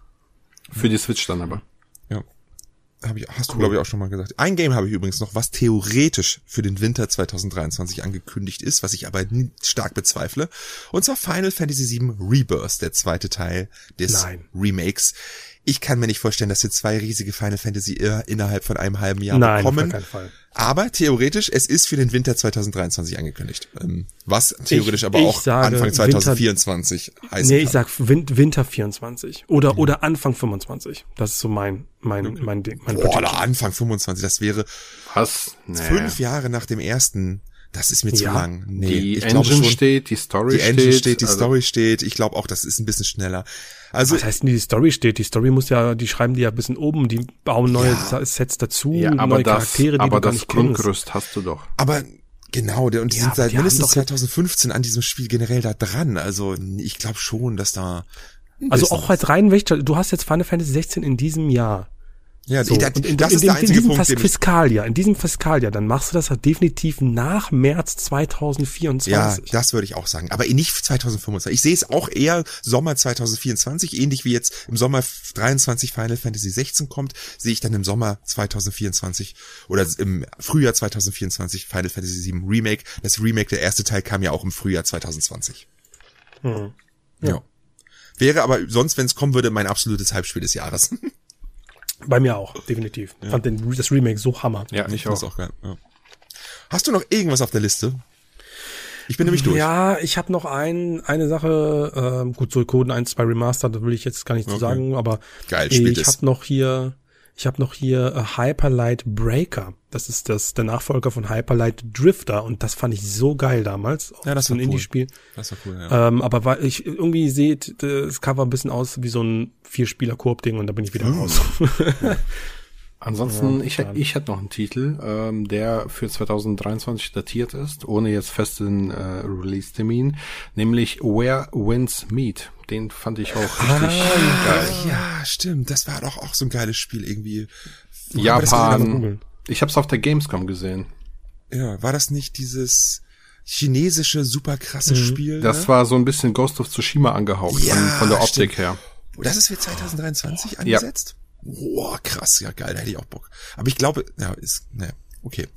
Für die Switch dann aber. Ja. Hab ich, hast cool. du, glaube ich, auch schon mal gesagt. Ein Game habe ich übrigens noch, was theoretisch für den Winter 2023 angekündigt ist, was ich aber stark bezweifle. Und zwar Final Fantasy VII Rebirth, der zweite Teil des Nein. Remakes. Ich kann mir nicht vorstellen, dass wir zwei riesige Final Fantasy innerhalb von einem halben Jahr Nein, bekommen. Auf keinen Fall. Aber theoretisch, es ist für den Winter 2023 angekündigt. Ähm, was theoretisch ich, aber ich auch Anfang 2024 Winter, heißt. Nee, kann. ich sag Winter 24 oder mhm. oder Anfang 25. Das ist so mein mein mein Ding. Mein Boah, oder Anfang 25. Das wäre was? Nee. Fünf Jahre nach dem ersten. Das ist mir ja. zu lang. Nee, die ich Engine schon, steht, die Story die steht. Die Engine steht, die also Story steht. Ich glaube auch, das ist ein bisschen schneller. Also, Was heißt denn, die Story steht? Die Story muss ja, die schreiben die ja ein bisschen oben, die bauen neue ja. Sets dazu, ja, aber neue das, Charaktere, die aber du das gar Grundgerüst hast du doch. Aber Genau, der, und die ja, sind seit mindestens 2015 an diesem Spiel generell da dran. Also ich glaube schon, dass da. Also auch als rein Wächter, du hast jetzt Final Fantasy 16 in diesem Jahr. Ja, so, das, in, das in, ist der einzige in diesem Punkt, Fiskaljahr, in diesem Fiskaljahr, dann machst du das halt definitiv nach März 2024. Ja, das würde ich auch sagen. Aber nicht 2025. Ich sehe es auch eher Sommer 2024, ähnlich wie jetzt im Sommer 23 Final Fantasy 16 kommt, sehe ich dann im Sommer 2024 oder im Frühjahr 2024 Final Fantasy 7 Remake. Das Remake, der erste Teil kam ja auch im Frühjahr 2020. Hm. Ja. ja. Wäre aber sonst, wenn es kommen würde, mein absolutes Halbspiel des Jahres. Bei mir auch, definitiv. Ja. Fand den, das Remake so hammer. Ja, ich auch. auch geil. Ja. Hast du noch irgendwas auf der Liste? Ich bin nämlich durch. Ja, ich habe noch ein, eine Sache, äh, gut, so Coden 1, 2 Remastered, da will ich jetzt gar nicht okay. zu sagen, aber Geil, ich habe noch hier ich habe noch hier uh, Hyperlight Breaker. Das ist das der Nachfolger von Hyperlight Drifter und das fand ich so geil damals. Ja, das war ein cool. Indie-Spiel. Das war cool, ja. Ähm, aber weil ich irgendwie seht das Cover ein bisschen aus wie so ein Vier-Spieler-Koop-Ding und da bin ich wieder raus. Ansonsten, ja, ich, ich hätte noch einen Titel, ähm, der für 2023 datiert ist, ohne jetzt festen äh, Release-Termin, nämlich Where Winds Meet. Den fand ich auch richtig ah, geil. Ja, stimmt. Das war doch auch so ein geiles Spiel irgendwie. Wo Japan. Ich hab's auf der Gamescom gesehen. Ja, war das nicht dieses chinesische super krasse mhm. Spiel? Das ne? war so ein bisschen Ghost of Tsushima angehaucht ja, von, von, der Optik stimmt. her. Das ist für 2023 angesetzt? Ja. Boah, krass, ja geil, da hätte ich auch Bock. Aber ich glaube, ja, ist, naja, okay.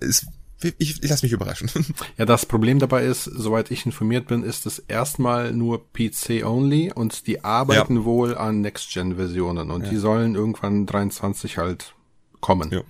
Ist, ich, ich lass mich überraschen. Ja, das Problem dabei ist, soweit ich informiert bin, ist es erstmal nur PC-only und die arbeiten ja. wohl an Next-Gen-Versionen und ja. die sollen irgendwann 23 halt kommen. Ja.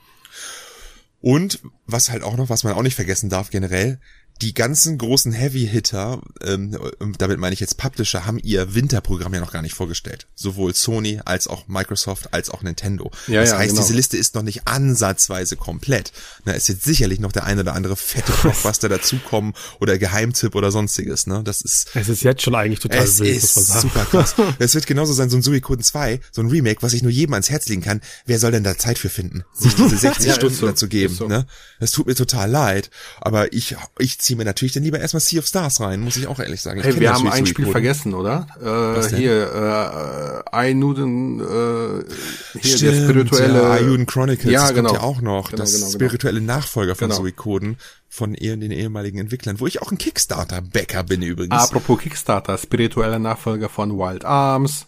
Und was halt auch noch, was man auch nicht vergessen darf generell, die ganzen großen Heavy-Hitter, ähm, damit meine ich jetzt Publisher, haben ihr Winterprogramm ja noch gar nicht vorgestellt. Sowohl Sony als auch Microsoft als auch Nintendo. Ja, das ja, heißt, genau. diese Liste ist noch nicht ansatzweise komplett. Na, es wird sicherlich noch der eine oder andere fette Blockbuster dazukommen oder Geheimtipp oder sonstiges. Ne? Das ist. Es ist jetzt schon eigentlich total es wild, ist super krass. Es wird genauso sein, so ein Suikoden 2, so ein Remake, was ich nur jedem ans Herz legen kann. Wer soll denn da Zeit für finden, sich diese 60 ja, Stunden so, dazu geben? So. Ne? Das tut mir total leid, aber ich, ich ziehe mir natürlich dann lieber erstmal Sea of Stars rein, muss ich auch ehrlich sagen. Ich hey, wir haben ein Spiel vergessen, oder? Äh, hier, äh, Einuden, äh, hier Stimmt, der spirituelle. Ja, Ayuden Chronicles, ja, das genau. kommt ja auch noch. Genau, das genau, genau. spirituelle Nachfolger von genau. Suikoden von den ehemaligen Entwicklern, wo ich auch ein Kickstarter-Bäcker bin übrigens. Apropos Kickstarter, spiritueller Nachfolger von Wild Arms.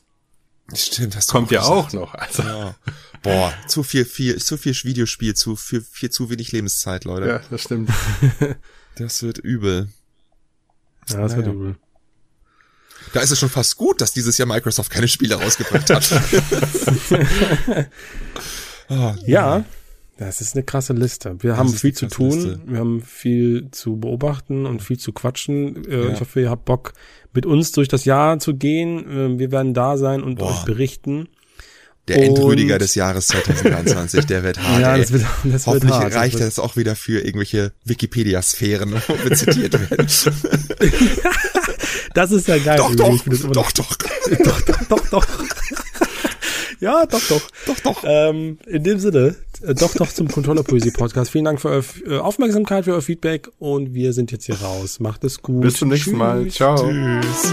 Stimmt, du Kommt auch ja gesagt. auch noch. Also. Ja. Boah, zu viel, viel, zu viel Videospiel, zu viel, viel zu wenig Lebenszeit, Leute. Ja, das stimmt. das wird übel. Ja, das naja. wird übel. Da ist es schon fast gut, dass dieses Jahr Microsoft keine Spiele rausgebracht hat. oh, ja, das ist eine krasse Liste. Wir das haben viel zu tun, Liste. wir haben viel zu beobachten und viel zu quatschen. Äh, ja. Ich hoffe, ihr habt Bock, mit uns durch das Jahr zu gehen. Ähm, wir werden da sein und Boah. euch berichten. Der Endrüdiger des Jahres 2023, der wird hart. Ja, das wird, das Hoffentlich wird hart. reicht das, das auch wieder für irgendwelche Wikipedia-Sphären, wo wir zitiert werden. das ist ja geil. Doch, doch, doch, doch, doch, doch, doch, doch. Ja, doch, doch. Doch, doch. Ähm, in dem Sinne, äh, doch, doch zum Controller-Poesie-Podcast. Vielen Dank für eure äh, Aufmerksamkeit, für euer Feedback und wir sind jetzt hier raus. Macht es gut. Bis zum nächsten Tschüss. Mal. Ciao. Tschüss.